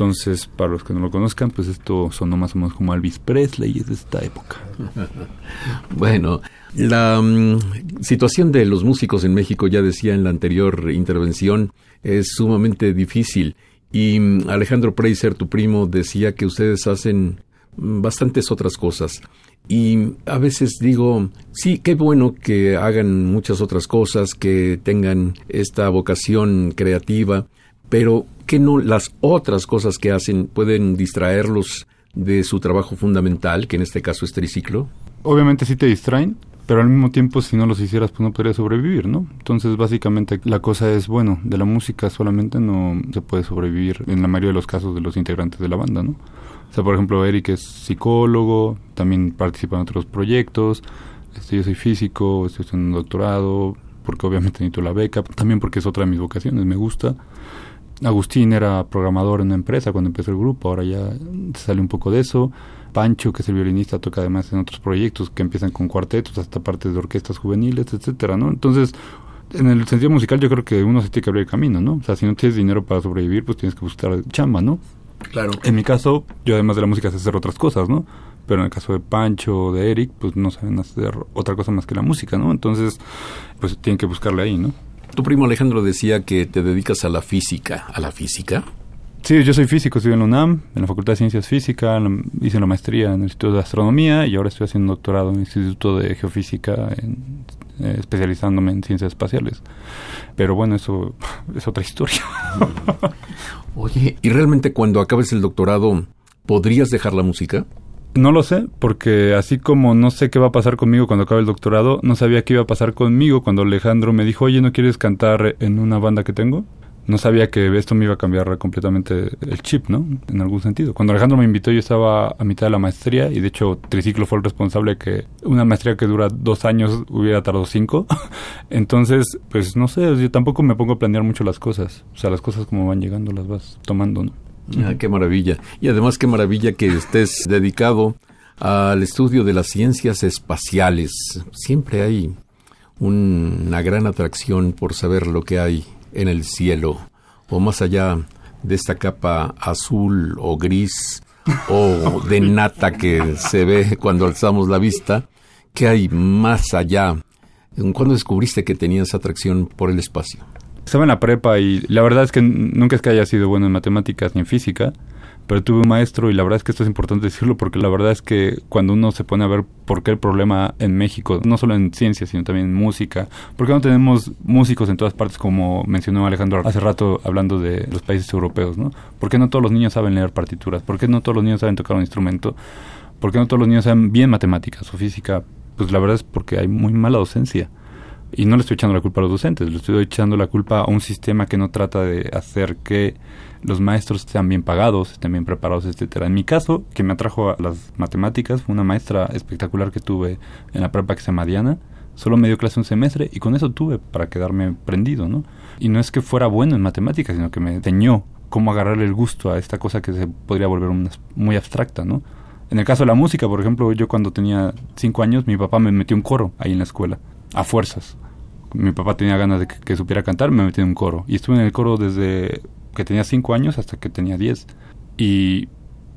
Entonces, para los que no lo conozcan, pues esto sonó más o menos como Elvis Presley es de esta época. Bueno, la mm, situación de los músicos en México, ya decía en la anterior intervención, es sumamente difícil. Y mm, Alejandro Preiser, tu primo, decía que ustedes hacen mm, bastantes otras cosas. Y a veces digo, sí, qué bueno que hagan muchas otras cosas, que tengan esta vocación creativa, pero que no las otras cosas que hacen pueden distraerlos de su trabajo fundamental, que en este caso es triciclo. Obviamente sí te distraen, pero al mismo tiempo si no los hicieras pues no podrías sobrevivir, ¿no? Entonces básicamente la cosa es, bueno, de la música solamente no se puede sobrevivir en la mayoría de los casos de los integrantes de la banda, ¿no? O sea, por ejemplo, Eric es psicólogo, también participa en otros proyectos, este, yo soy físico, estoy haciendo un doctorado, porque obviamente necesito la beca, también porque es otra de mis vocaciones, me gusta. Agustín era programador en una empresa cuando empezó el grupo, ahora ya se sale un poco de eso. Pancho, que es el violinista, toca además en otros proyectos que empiezan con cuartetos, hasta partes de orquestas juveniles, etcétera, ¿no? Entonces, en el sentido musical yo creo que uno se tiene que abrir camino, ¿no? O sea, si no tienes dinero para sobrevivir, pues tienes que buscar chamba, ¿no? Claro. En mi caso, yo además de la música sé hacer otras cosas, ¿no? Pero en el caso de Pancho o de Eric, pues no saben hacer otra cosa más que la música, ¿no? Entonces, pues tienen que buscarle ahí, ¿no? Tu primo Alejandro decía que te dedicas a la física. ¿A la física? Sí, yo soy físico, estudié en la UNAM, en la Facultad de Ciencias Físicas, hice la maestría en el Instituto de Astronomía y ahora estoy haciendo un doctorado en el Instituto de Geofísica, en, eh, especializándome en ciencias espaciales. Pero bueno, eso es otra historia. Oye, ¿y realmente cuando acabes el doctorado podrías dejar la música? No lo sé, porque así como no sé qué va a pasar conmigo cuando acabe el doctorado, no sabía qué iba a pasar conmigo cuando Alejandro me dijo, oye, ¿no quieres cantar en una banda que tengo? No sabía que esto me iba a cambiar completamente el chip, ¿no? En algún sentido. Cuando Alejandro me invitó, yo estaba a mitad de la maestría y de hecho Triciclo fue el responsable que una maestría que dura dos años hubiera tardado cinco. Entonces, pues no sé, yo tampoco me pongo a planear mucho las cosas. O sea, las cosas como van llegando las vas tomando, ¿no? Ah, qué maravilla. Y además qué maravilla que estés dedicado al estudio de las ciencias espaciales. Siempre hay un- una gran atracción por saber lo que hay en el cielo o más allá de esta capa azul o gris o de nata que se ve cuando alzamos la vista. ¿Qué hay más allá? ¿Cuándo descubriste que tenías atracción por el espacio? Estaba en la prepa y la verdad es que nunca es que haya sido bueno en matemáticas ni en física, pero tuve un maestro y la verdad es que esto es importante decirlo porque la verdad es que cuando uno se pone a ver por qué el problema en México, no solo en ciencia, sino también en música, ¿por qué no tenemos músicos en todas partes como mencionó Alejandro hace rato hablando de los países europeos, ¿no? ¿Por qué no todos los niños saben leer partituras? ¿Por qué no todos los niños saben tocar un instrumento? ¿Por qué no todos los niños saben bien matemáticas o física? Pues la verdad es porque hay muy mala docencia. Y no le estoy echando la culpa a los docentes, le estoy echando la culpa a un sistema que no trata de hacer que los maestros sean bien pagados, estén bien preparados, etcétera. En mi caso, que me atrajo a las matemáticas, fue una maestra espectacular que tuve en la prepa que se llama Diana. Solo me dio clase un semestre y con eso tuve para quedarme prendido, ¿no? Y no es que fuera bueno en matemáticas, sino que me enseñó cómo agarrarle el gusto a esta cosa que se podría volver una- muy abstracta, ¿no? En el caso de la música, por ejemplo, yo cuando tenía cinco años, mi papá me metió un coro ahí en la escuela, a fuerzas. mi papá tenía ganas de que, que supiera cantar, me metí en un coro. Y estuve en el coro desde que tenía cinco años hasta que tenía 10. Y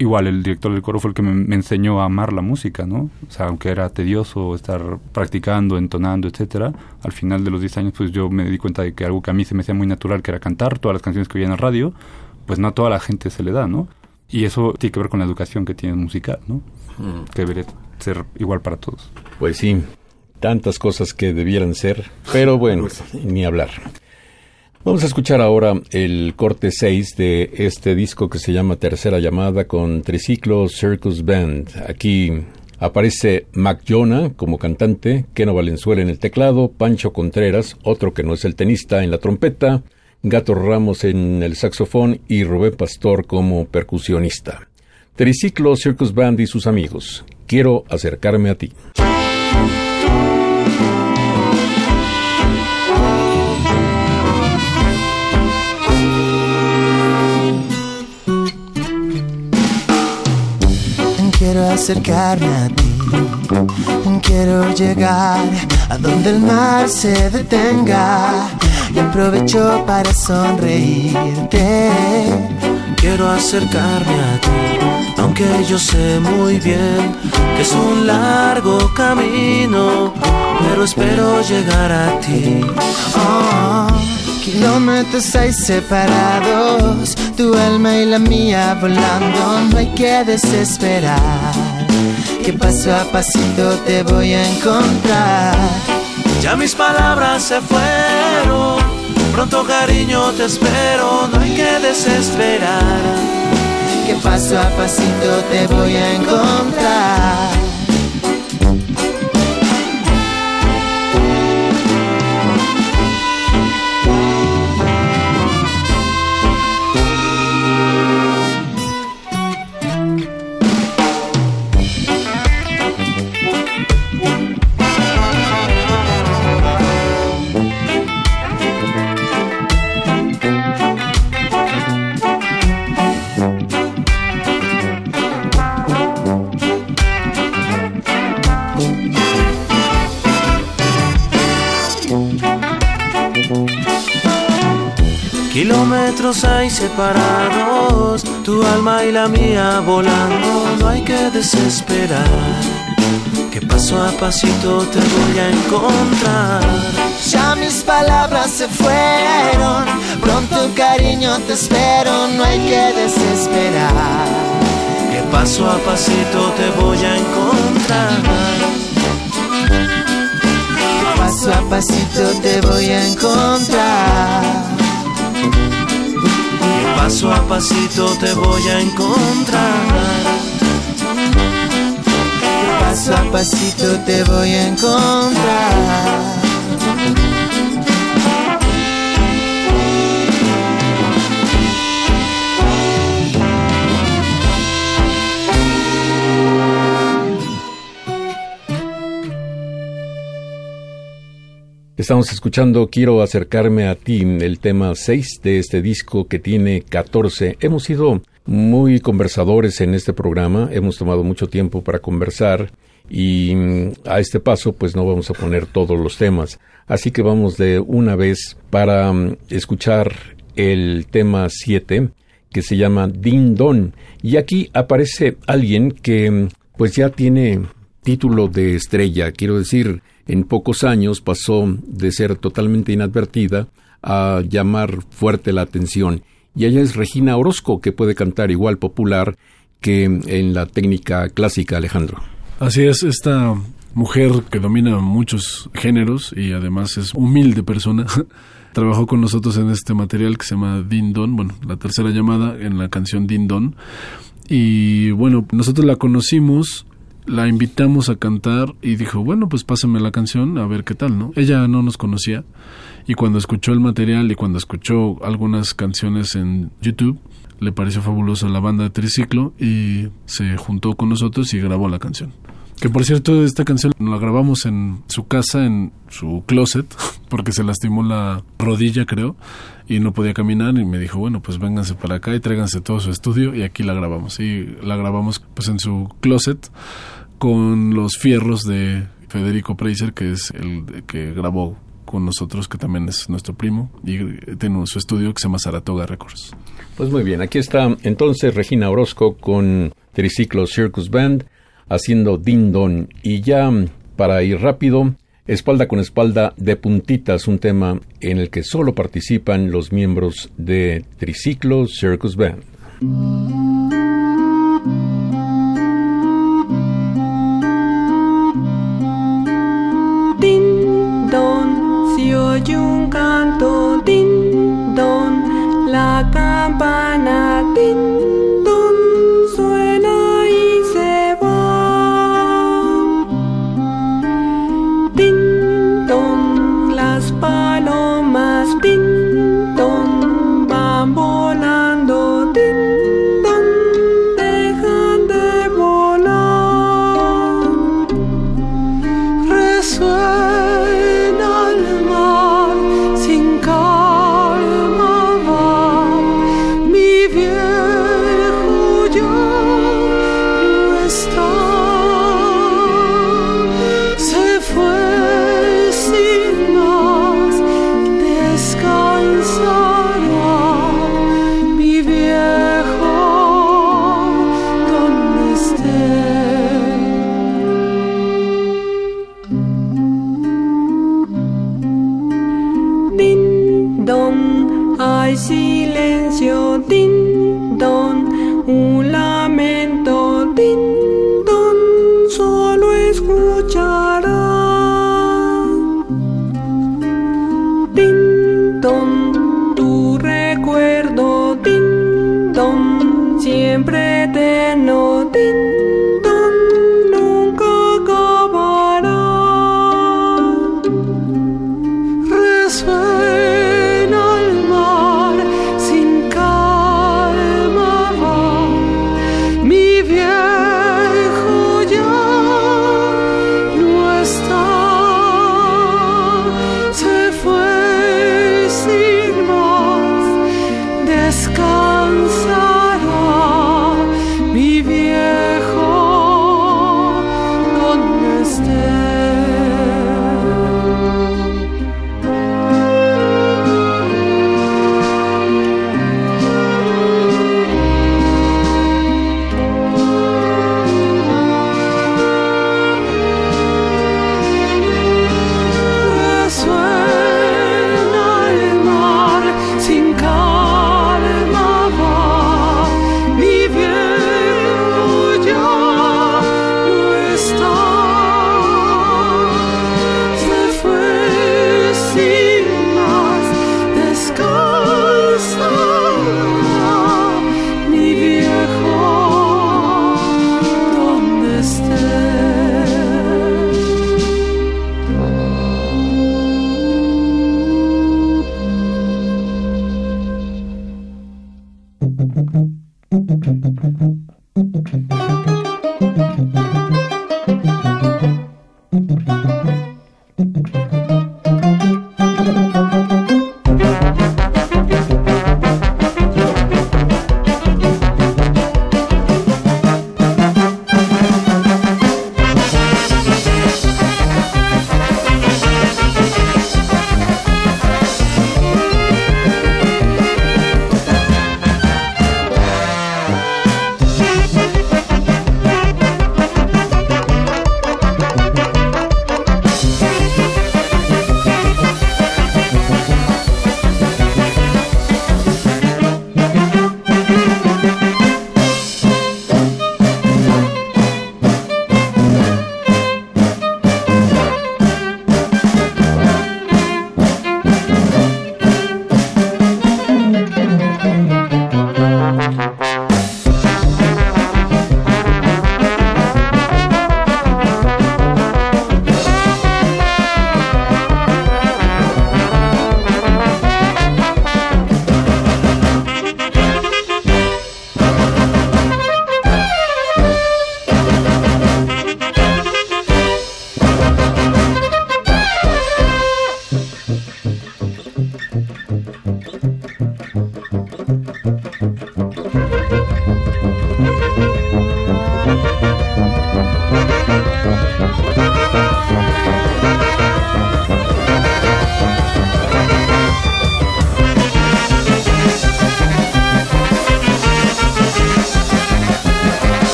igual el director del coro fue el que me, me enseñó a amar la música, ¿no? O sea, aunque era tedioso estar practicando, entonando, etcétera, al final de los 10 años pues yo me di cuenta de que algo que a mí se me hacía muy natural, que era cantar todas las canciones que oía en la radio, pues no a toda la gente se le da, ¿no? Y eso tiene que ver con la educación que tienes musical, ¿no? Que debería ser igual para todos. Pues sí, tantas cosas que debieran ser, pero bueno, ni hablar. Vamos a escuchar ahora el corte 6 de este disco que se llama Tercera Llamada con Triciclo Circus Band. Aquí aparece Mac Jonah como cantante, Keno Valenzuela en el teclado, Pancho Contreras, otro que no es el tenista, en la trompeta, Gato Ramos en el saxofón y Rubén Pastor como percusionista. Triciclo Circus Band y sus amigos. Quiero acercarme a ti. Quiero acercarme a ti. Quiero llegar a donde el mar se detenga. Y aprovecho para sonreírte. Quiero acercarme a ti, aunque yo sé muy bien que es un largo camino, pero espero llegar a ti. Oh, kilómetros hay separados, tu alma y la mía volando, no hay que desesperar. Que paso a pasito te voy a encontrar. Ya mis palabras se fueron, pronto cariño te espero, no hay que desesperar. Que paso a pasito te voy a encontrar. Kilómetros hay separados, tu alma y la mía volando, no hay que desesperar. Que paso a pasito te voy a encontrar. Ya mis palabras se fueron, pronto cariño te espero, no hay que desesperar. Que paso a pasito te voy a encontrar. Paso a pasito te voy a encontrar. Paso a pasito te voy a encontrar. Paso a pasito te voy a encontrar. Estamos escuchando Quiero acercarme a ti, el tema 6 de este disco que tiene 14. Hemos sido muy conversadores en este programa, hemos tomado mucho tiempo para conversar y mm, a este paso pues no vamos a poner todos los temas. Así que vamos de una vez para mm, escuchar el tema 7 que se llama Din Don. Y aquí aparece alguien que mm, pues ya tiene título de estrella, quiero decir, en pocos años pasó de ser totalmente inadvertida a llamar fuerte la atención. Y ella es Regina Orozco, que puede cantar igual popular que en la técnica clásica, Alejandro. Así es, esta mujer que domina muchos géneros y además es humilde persona, trabajó con nosotros en este material que se llama Din Don, bueno, la tercera llamada en la canción Din Don. Y bueno, nosotros la conocimos la invitamos a cantar y dijo, bueno, pues pásame la canción a ver qué tal, ¿no? Ella no nos conocía y cuando escuchó el material y cuando escuchó algunas canciones en YouTube, le pareció fabulosa la banda de Triciclo y se juntó con nosotros y grabó la canción. Que por cierto, esta canción la grabamos en su casa, en su closet, porque se lastimó la rodilla, creo, y no podía caminar y me dijo, bueno, pues vénganse para acá y tráiganse todo su estudio y aquí la grabamos. Y la grabamos pues en su closet con los fierros de Federico Preiser, que es el que grabó con nosotros, que también es nuestro primo, y tiene su estudio que se llama Saratoga Records. Pues muy bien, aquí está entonces Regina Orozco con Triciclo Circus Band haciendo Dindon. Y ya para ir rápido, Espalda con espalda de puntitas, un tema en el que solo participan los miembros de Triciclo Circus Band. Y un canto, din don, la campana, din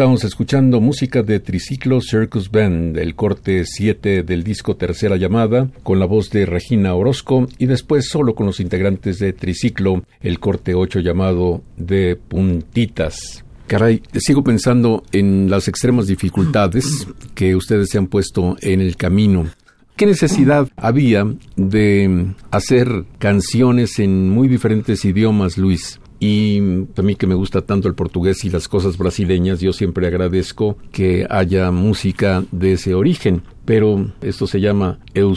Estábamos escuchando música de Triciclo Circus Band, el corte 7 del disco Tercera Llamada, con la voz de Regina Orozco y después solo con los integrantes de Triciclo, el corte 8 llamado de Puntitas. Caray, sigo pensando en las extremas dificultades que ustedes se han puesto en el camino. ¿Qué necesidad había de hacer canciones en muy diferentes idiomas, Luis? Y a mí que me gusta tanto el portugués y las cosas brasileñas, yo siempre agradezco que haya música de ese origen. Pero esto se llama Eu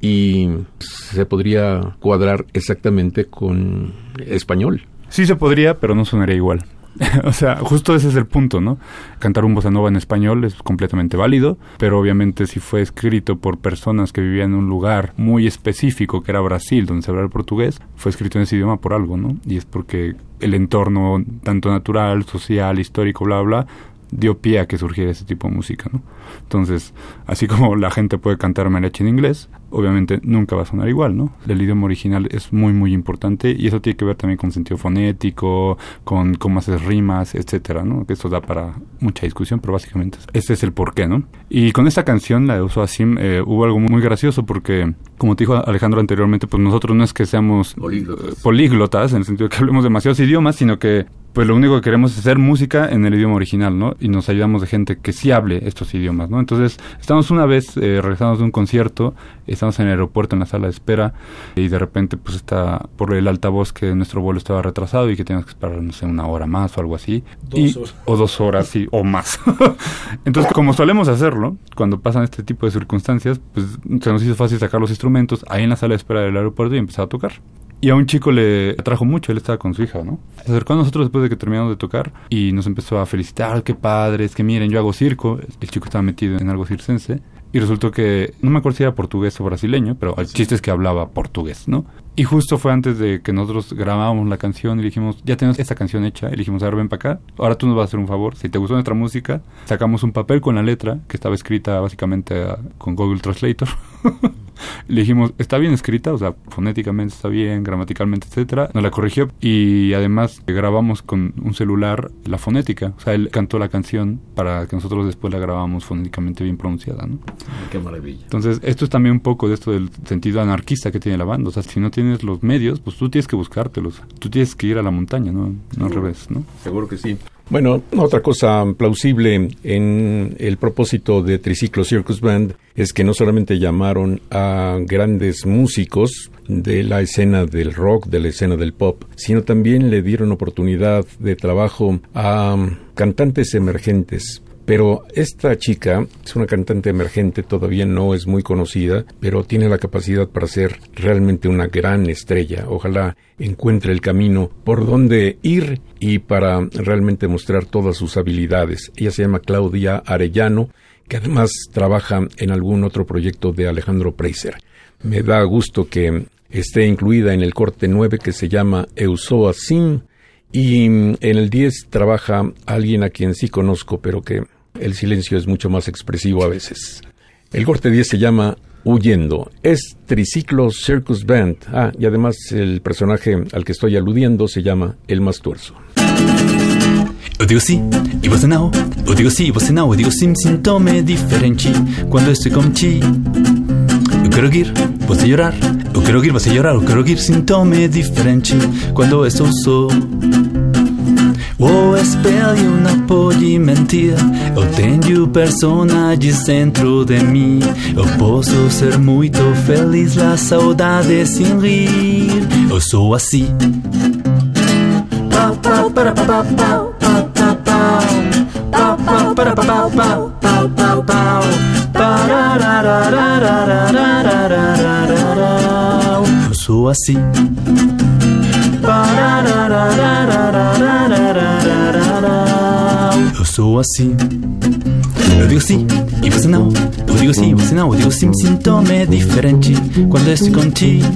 y se podría cuadrar exactamente con español. Sí se podría, pero no sonaría igual. o sea, justo ese es el punto, ¿no? Cantar un bossa nova en español es completamente válido, pero obviamente si fue escrito por personas que vivían en un lugar muy específico, que era Brasil, donde se hablaba el portugués, fue escrito en ese idioma por algo, ¿no? Y es porque el entorno, tanto natural, social, histórico, bla, bla, dio pie a que surgiera ese tipo de música, ¿no? Entonces, así como la gente puede cantar mariachi en inglés, obviamente nunca va a sonar igual, ¿no? El idioma original es muy, muy importante y eso tiene que ver también con sentido fonético, con cómo haces rimas, etcétera, ¿no? Que eso da para mucha discusión, pero básicamente ese es el porqué, ¿no? Y con esta canción, la de Uso eh, hubo algo muy gracioso porque, como te dijo Alejandro anteriormente, pues nosotros no es que seamos políglotas, políglotas en el sentido de que hablemos demasiados idiomas, sino que pues lo único que queremos es hacer música en el idioma original, ¿no? Y nos ayudamos de gente que sí hable estos idiomas, ¿no? Entonces, estamos una vez eh, regresando de un concierto, estamos en el aeropuerto en la sala de espera y de repente pues está por el altavoz que nuestro vuelo estaba retrasado y que teníamos que esperar, no sé, una hora más o algo así. Dos y. O dos horas, sí, o más. Entonces, como solemos hacerlo, cuando pasan este tipo de circunstancias, pues se nos hizo fácil sacar los instrumentos ahí en la sala de espera del aeropuerto y empezar a tocar. Y a un chico le atrajo mucho, él estaba con su hija, ¿no? Se acercó a nosotros después de que terminamos de tocar y nos empezó a felicitar, qué padre, es que miren, yo hago circo. El chico estaba metido en algo circense y resultó que, no me acuerdo si era portugués o brasileño, pero el sí. chiste es que hablaba portugués, ¿no? Y justo fue antes de que nosotros grabábamos la canción y dijimos, ya tenemos esta canción hecha, elegimos, ahora ven para acá, ahora tú nos vas a hacer un favor, si te gustó nuestra música, sacamos un papel con la letra, que estaba escrita básicamente ah, con Google Translator, Le dijimos, está bien escrita, o sea, fonéticamente está bien, gramaticalmente, etcétera. Nos la corrigió y además grabamos con un celular la fonética. O sea, él cantó la canción para que nosotros después la grabamos fonéticamente bien pronunciada, ¿no? Qué maravilla. Entonces, esto es también un poco de esto del sentido anarquista que tiene la banda. O sea, si no tienes los medios, pues tú tienes que buscártelos. Tú tienes que ir a la montaña, ¿no? No al revés, ¿no? Seguro que sí. Bueno, otra cosa plausible en el propósito de Triciclo Circus Band es que no solamente llamaron a grandes músicos de la escena del rock, de la escena del pop, sino también le dieron oportunidad de trabajo a cantantes emergentes, pero esta chica es una cantante emergente, todavía no es muy conocida, pero tiene la capacidad para ser realmente una gran estrella. Ojalá encuentre el camino por donde ir y para realmente mostrar todas sus habilidades. Ella se llama Claudia Arellano, que además trabaja en algún otro proyecto de Alejandro Preiser. Me da gusto que esté incluida en el corte 9 que se llama Eusoa Sim y en el 10 trabaja alguien a quien sí conozco, pero que el silencio es mucho más expresivo a veces. El corte 10 se llama Huyendo. Es Triciclo Circus Band. Ah, y además el personaje al que estoy aludiendo se llama El Más Tuerzo. Odio sì, io posso no, odio sì, posso no, odio sim sintomi differenti quando sto con ci. Io quiero ir, posso llorar, io quiero ir, posso llorar, io quiero ir sintomi differenti quando sto solo. O espelho não pode mentir. Eu tenho personagem dentro de mim. Eu posso ser muito feliz, a saudade sem rir. Eu sou assim. Pau, pau, para, pau, pau, pau, pau, pau, pau, pau, pau, Eu sou assim. Eu sou assim. Eu digo sim e você não. Eu digo sim e você não. Eu digo sim, sintoma é diferente quando estou contigo.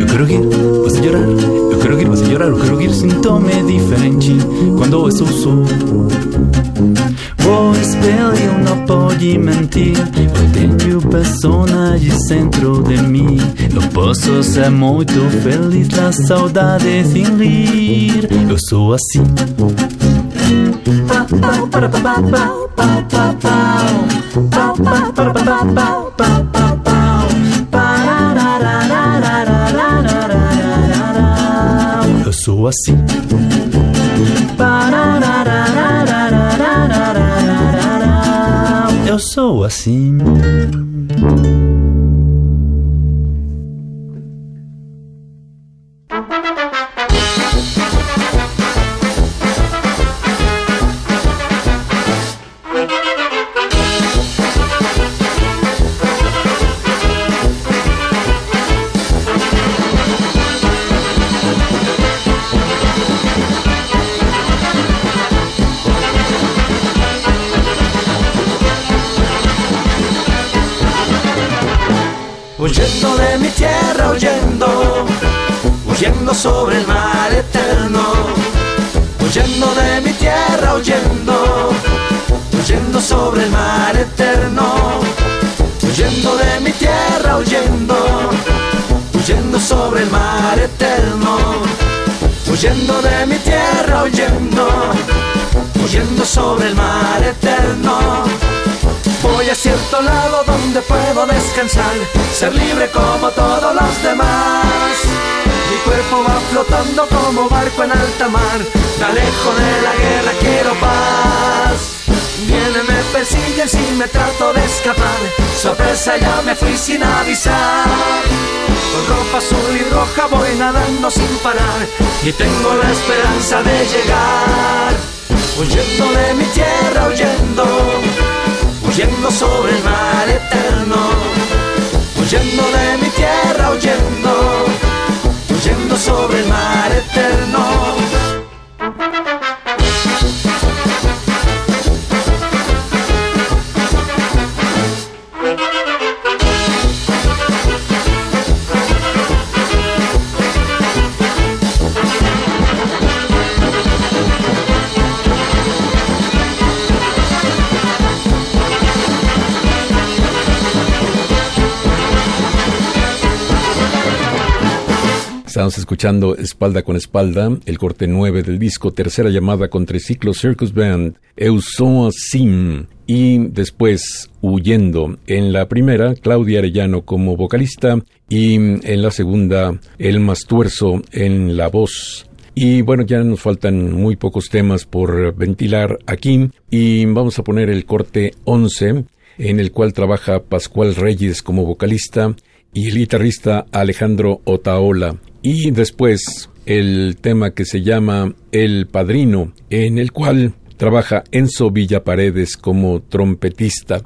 Eu quero rir, você chorar. Eu quero rir, você chorar. Eu quero rir, sintoma é diferente quando estou só. O espelho não pode mentir. Tenho personagens dentro de mim. Eu posso ser muito feliz na saudade sem rir. Eu sou assim. Eu sou assim. Eu sou assim. Ser libre como todos los demás. Mi cuerpo va flotando como barco en alta mar, me alejo de la guerra, quiero paz. Vienen, me persiguen si me trato de escapar, sorpresa ya me fui sin avisar. Con ropa azul y roja voy nadando sin parar y tengo la esperanza de llegar. Huyendo de mi tierra, huyendo huyendo sobre el mar eterno, huyendo de mi tierra, huyendo, huyendo sobre el mar eterno. Estamos escuchando Espalda con Espalda, el corte 9 del disco, tercera llamada con Triciclo Circus Band, Eusoa Sim, y después Huyendo. En la primera, Claudia Arellano como vocalista, y en la segunda, El Mastuerzo en la voz. Y bueno, ya nos faltan muy pocos temas por ventilar aquí, y vamos a poner el corte 11, en el cual trabaja Pascual Reyes como vocalista, y el guitarrista Alejandro Otaola. Y después el tema que se llama El Padrino, en el cual trabaja Enzo Villaparedes como trompetista.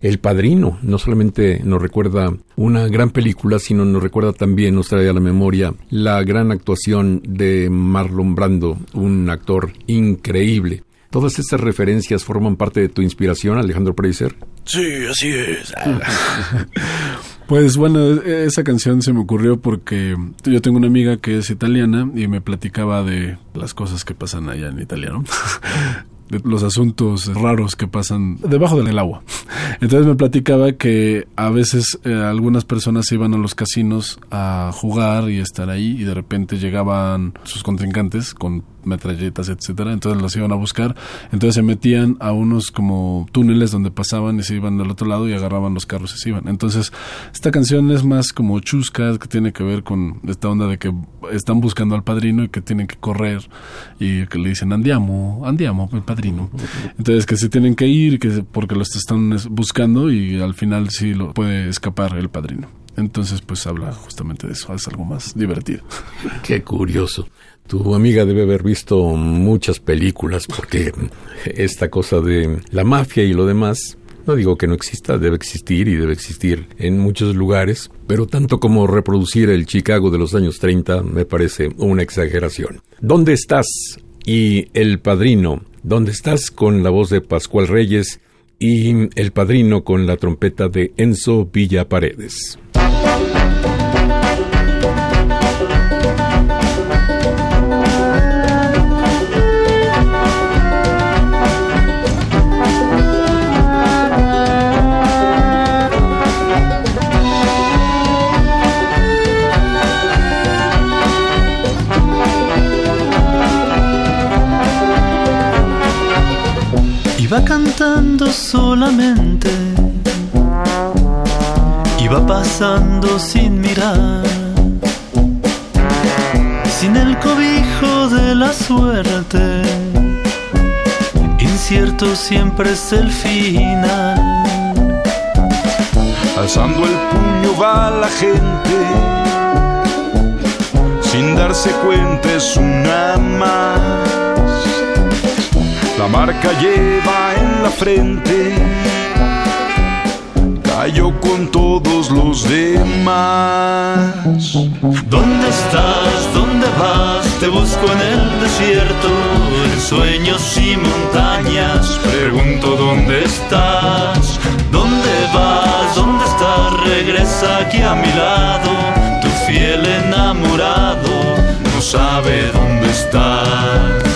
El Padrino no solamente nos recuerda una gran película, sino nos recuerda también, nos trae a la memoria la gran actuación de Marlon Brando, un actor increíble. ¿Todas estas referencias forman parte de tu inspiración, Alejandro Preiser? Sí, así es. Pues bueno, e- esa canción se me ocurrió porque yo tengo una amiga que es italiana y me platicaba de las cosas que pasan allá en italiano. de los asuntos raros que pasan debajo del agua. Entonces me platicaba que a veces eh, algunas personas iban a los casinos a jugar y estar ahí y de repente llegaban sus contrincantes con metralletas, etcétera, entonces los iban a buscar, entonces se metían a unos como túneles donde pasaban y se iban del otro lado y agarraban los carros y se iban. Entonces, esta canción es más como chusca, que tiene que ver con esta onda de que están buscando al padrino y que tienen que correr y que le dicen andiamo, andiamo, el padrino. Entonces que se tienen que ir que porque los están es- buscando y al final sí lo puede escapar el padrino. Entonces, pues habla justamente de eso, es algo más divertido. Qué curioso. Tu amiga debe haber visto muchas películas porque esta cosa de la mafia y lo demás, no digo que no exista, debe existir y debe existir en muchos lugares, pero tanto como reproducir el Chicago de los años 30 me parece una exageración. ¿Dónde estás? Y El Padrino, ¿dónde estás? con la voz de Pascual Reyes y El Padrino con la trompeta de Enzo Villa Paredes. Caminando solamente. Iba pasando sin mirar, sin el cobijo de la suerte. Incierto siempre es el final. Alzando el puño va la gente, sin darse cuenta es una más. La marca lleva en la frente, cayó con todos los demás. ¿Dónde estás? ¿Dónde vas? Te busco en el desierto, en sueños y montañas. Pregunto dónde estás, dónde vas, dónde estás. Regresa aquí a mi lado, tu fiel enamorado no sabe dónde estás.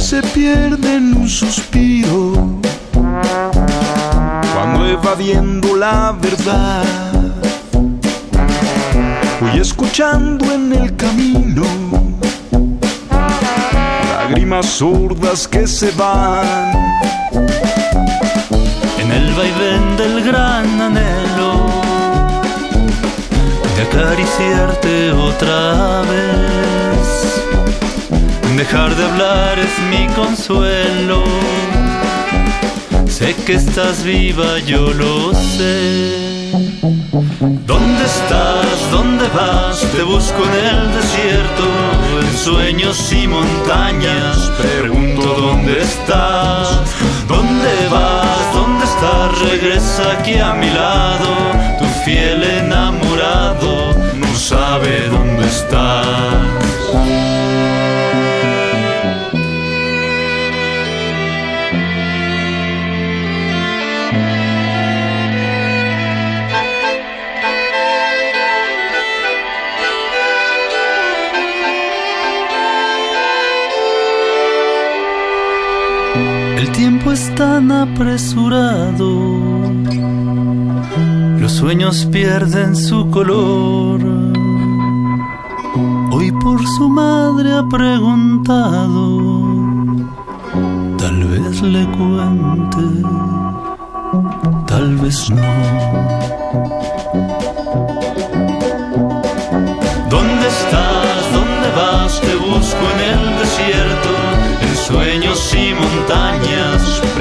Se pierde en un suspiro cuando evadiendo la verdad. Voy escuchando en el camino lágrimas sordas que se van. En el vaivén del gran anhelo de acariciarte otra vez. Dejar de hablar es mi consuelo. Sé que estás viva, yo lo sé. ¿Dónde estás? ¿Dónde vas? Te busco en el desierto, en sueños y montañas. Pregunto dónde estás. ¿Dónde vas? ¿Dónde estás? Regresa aquí a mi lado. Tu fiel enamorado no sabe dónde estás. Apresurado, los sueños pierden su color. Hoy por su madre ha preguntado, tal vez le cuente, tal vez no.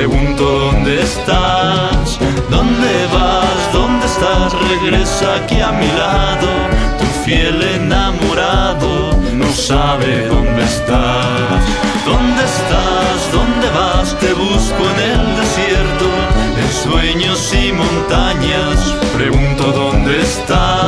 Pregunto dónde estás, dónde vas, dónde estás. Regresa aquí a mi lado, tu fiel enamorado no sabe dónde estás. ¿Dónde estás? ¿Dónde vas? Te busco en el desierto, en sueños y montañas. Pregunto dónde estás,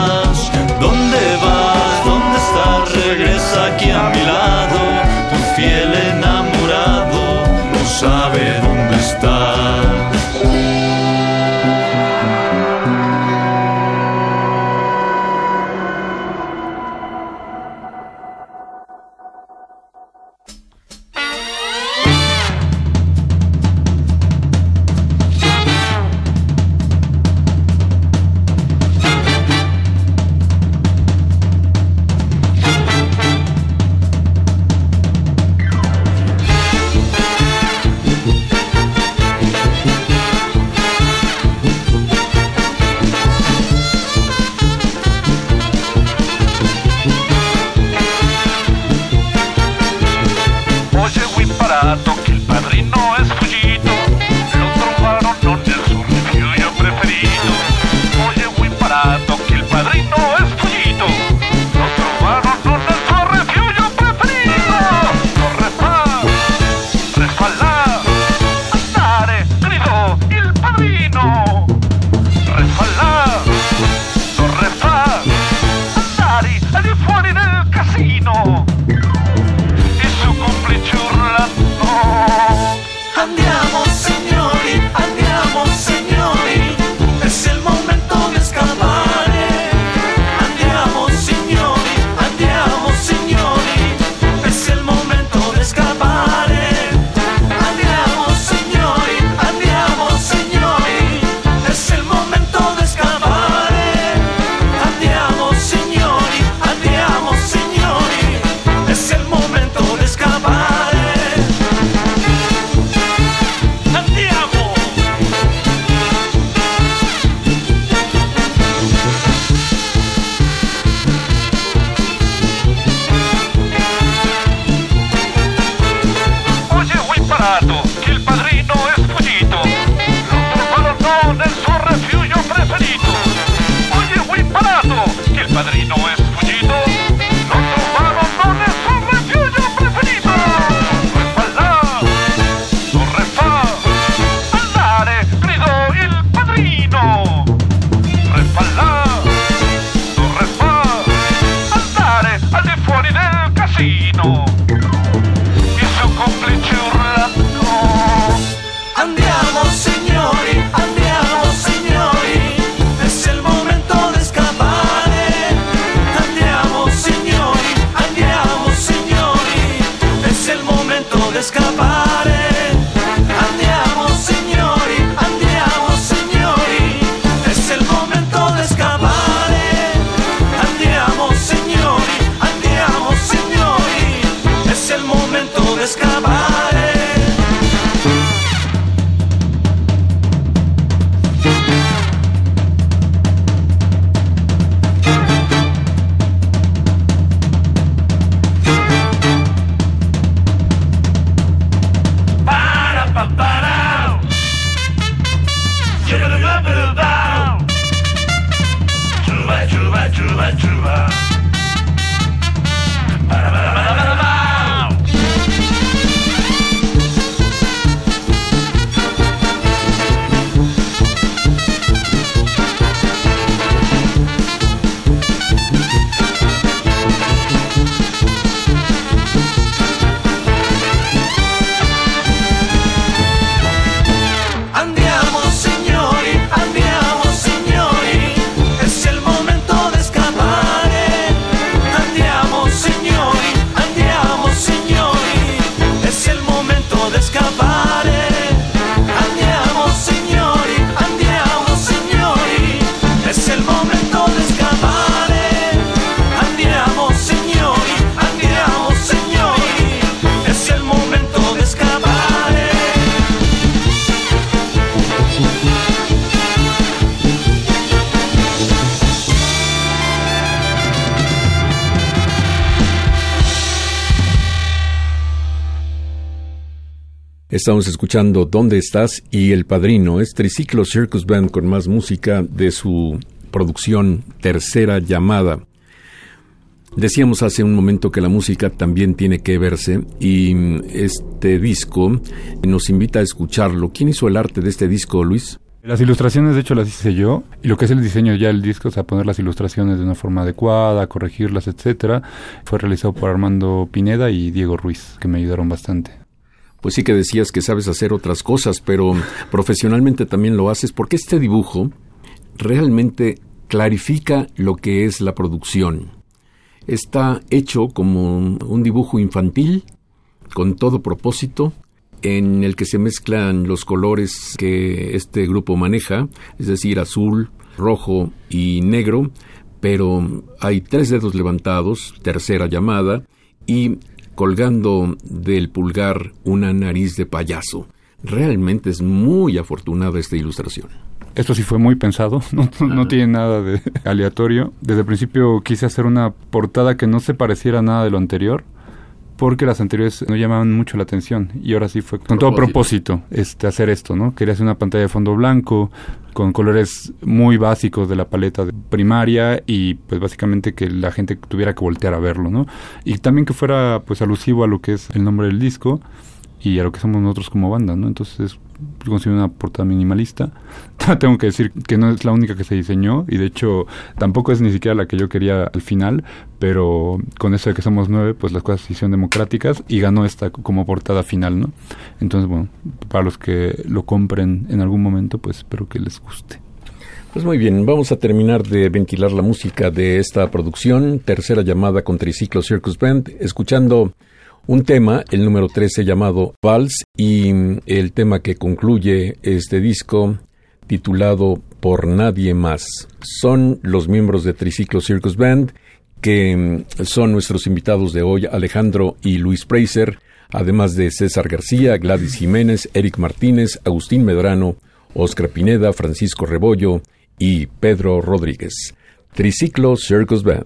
Estamos escuchando ¿Dónde estás? y El Padrino es Triciclo Circus Band con más música de su producción Tercera Llamada. Decíamos hace un momento que la música también tiene que verse y este disco nos invita a escucharlo. ¿Quién hizo el arte de este disco, Luis? Las ilustraciones, de hecho, las hice yo. Y lo que es el diseño ya del disco, o sea, poner las ilustraciones de una forma adecuada, corregirlas, etcétera, fue realizado por Armando Pineda y Diego Ruiz, que me ayudaron bastante. Pues sí que decías que sabes hacer otras cosas, pero profesionalmente también lo haces porque este dibujo realmente clarifica lo que es la producción. Está hecho como un dibujo infantil, con todo propósito, en el que se mezclan los colores que este grupo maneja, es decir, azul, rojo y negro, pero hay tres dedos levantados, tercera llamada, y colgando del pulgar una nariz de payaso. Realmente es muy afortunada esta ilustración. Esto sí fue muy pensado, no, no tiene nada de aleatorio. Desde el principio quise hacer una portada que no se pareciera a nada de lo anterior, porque las anteriores no llamaban mucho la atención y ahora sí fue con todo propósito este hacer esto, ¿no? Quería hacer una pantalla de fondo blanco con colores muy básicos de la paleta de primaria y pues básicamente que la gente tuviera que voltear a verlo, ¿no? Y también que fuera pues alusivo a lo que es el nombre del disco y a lo que somos nosotros como banda, ¿no? Entonces conseguí una portada minimalista. Tengo que decir que no es la única que se diseñó y de hecho tampoco es ni siquiera la que yo quería al final, pero con eso de que somos nueve, pues las cosas se hicieron democráticas y ganó esta como portada final, ¿no? Entonces, bueno, para los que lo compren en algún momento, pues espero que les guste. Pues muy bien, vamos a terminar de ventilar la música de esta producción, tercera llamada con Triciclo Circus Band, escuchando un tema, el número 13 llamado Vals, y el tema que concluye este disco titulado Por Nadie Más. Son los miembros de Triciclo Circus Band, que son nuestros invitados de hoy, Alejandro y Luis Preiser, además de César García, Gladys Jiménez, Eric Martínez, Agustín Medrano, Oscar Pineda, Francisco Rebollo y Pedro Rodríguez. Triciclo Circus Band.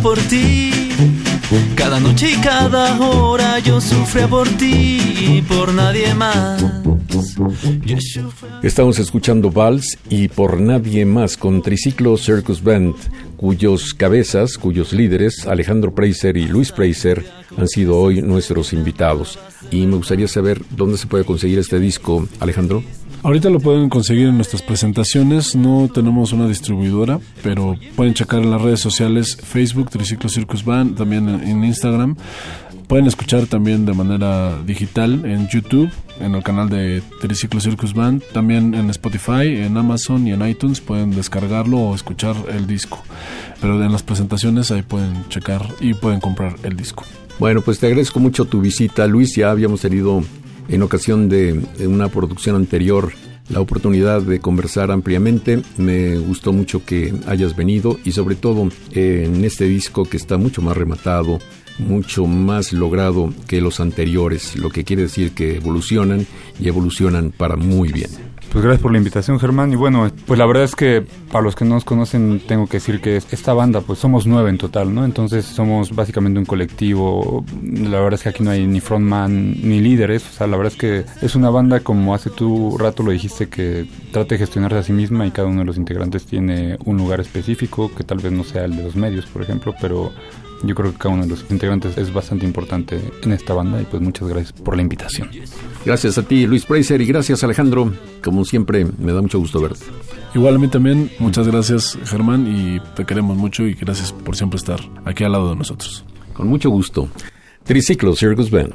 por ti, cada noche y cada hora yo sufría por ti y por nadie más. Estamos escuchando Vals y por nadie más con Triciclo Circus Band, cuyos cabezas, cuyos líderes, Alejandro Preiser y Luis Preiser, han sido hoy nuestros invitados. Y me gustaría saber dónde se puede conseguir este disco, Alejandro. Ahorita lo pueden conseguir en nuestras presentaciones, no tenemos una distribuidora, pero pueden checar en las redes sociales, Facebook, Triciclo Circus Band, también en, en Instagram. Pueden escuchar también de manera digital en YouTube, en el canal de Triciclo Circus Band, también en Spotify, en Amazon y en iTunes pueden descargarlo o escuchar el disco. Pero en las presentaciones ahí pueden checar y pueden comprar el disco. Bueno, pues te agradezco mucho tu visita, Luis. Ya habíamos tenido en ocasión de, una producción anterior la oportunidad de conversar ampliamente. Me gustó mucho que hayas venido y sobre todo eh, en este disco que está mucho más rematado, mucho más logrado que los anteriores, lo que quiere decir que evolucionan y evolucionan para muy bien. Pues gracias por la invitación, Germán. Y bueno, pues la verdad es que para los que no nos conocen, tengo que decir que esta banda, pues somos nueve en total, ¿no? Entonces somos básicamente un colectivo. La verdad es que aquí no hay ni frontman ni líderes. O sea, la verdad es que es una banda, como hace tu rato lo dijiste, que trata de gestionarse a sí misma y cada uno de los integrantes tiene un lugar específico, que tal vez no sea el de los medios, por ejemplo, pero yo creo que cada uno de los integrantes es bastante importante en esta banda y pues muchas gracias por la invitación. Gracias a ti, Luis Preiser, y gracias, Alejandro. Como siempre, me da mucho gusto verte. Igual a mí también, muchas gracias Germán y te queremos mucho y gracias por siempre estar aquí al lado de nosotros. Con mucho gusto. Triciclo Circus Band.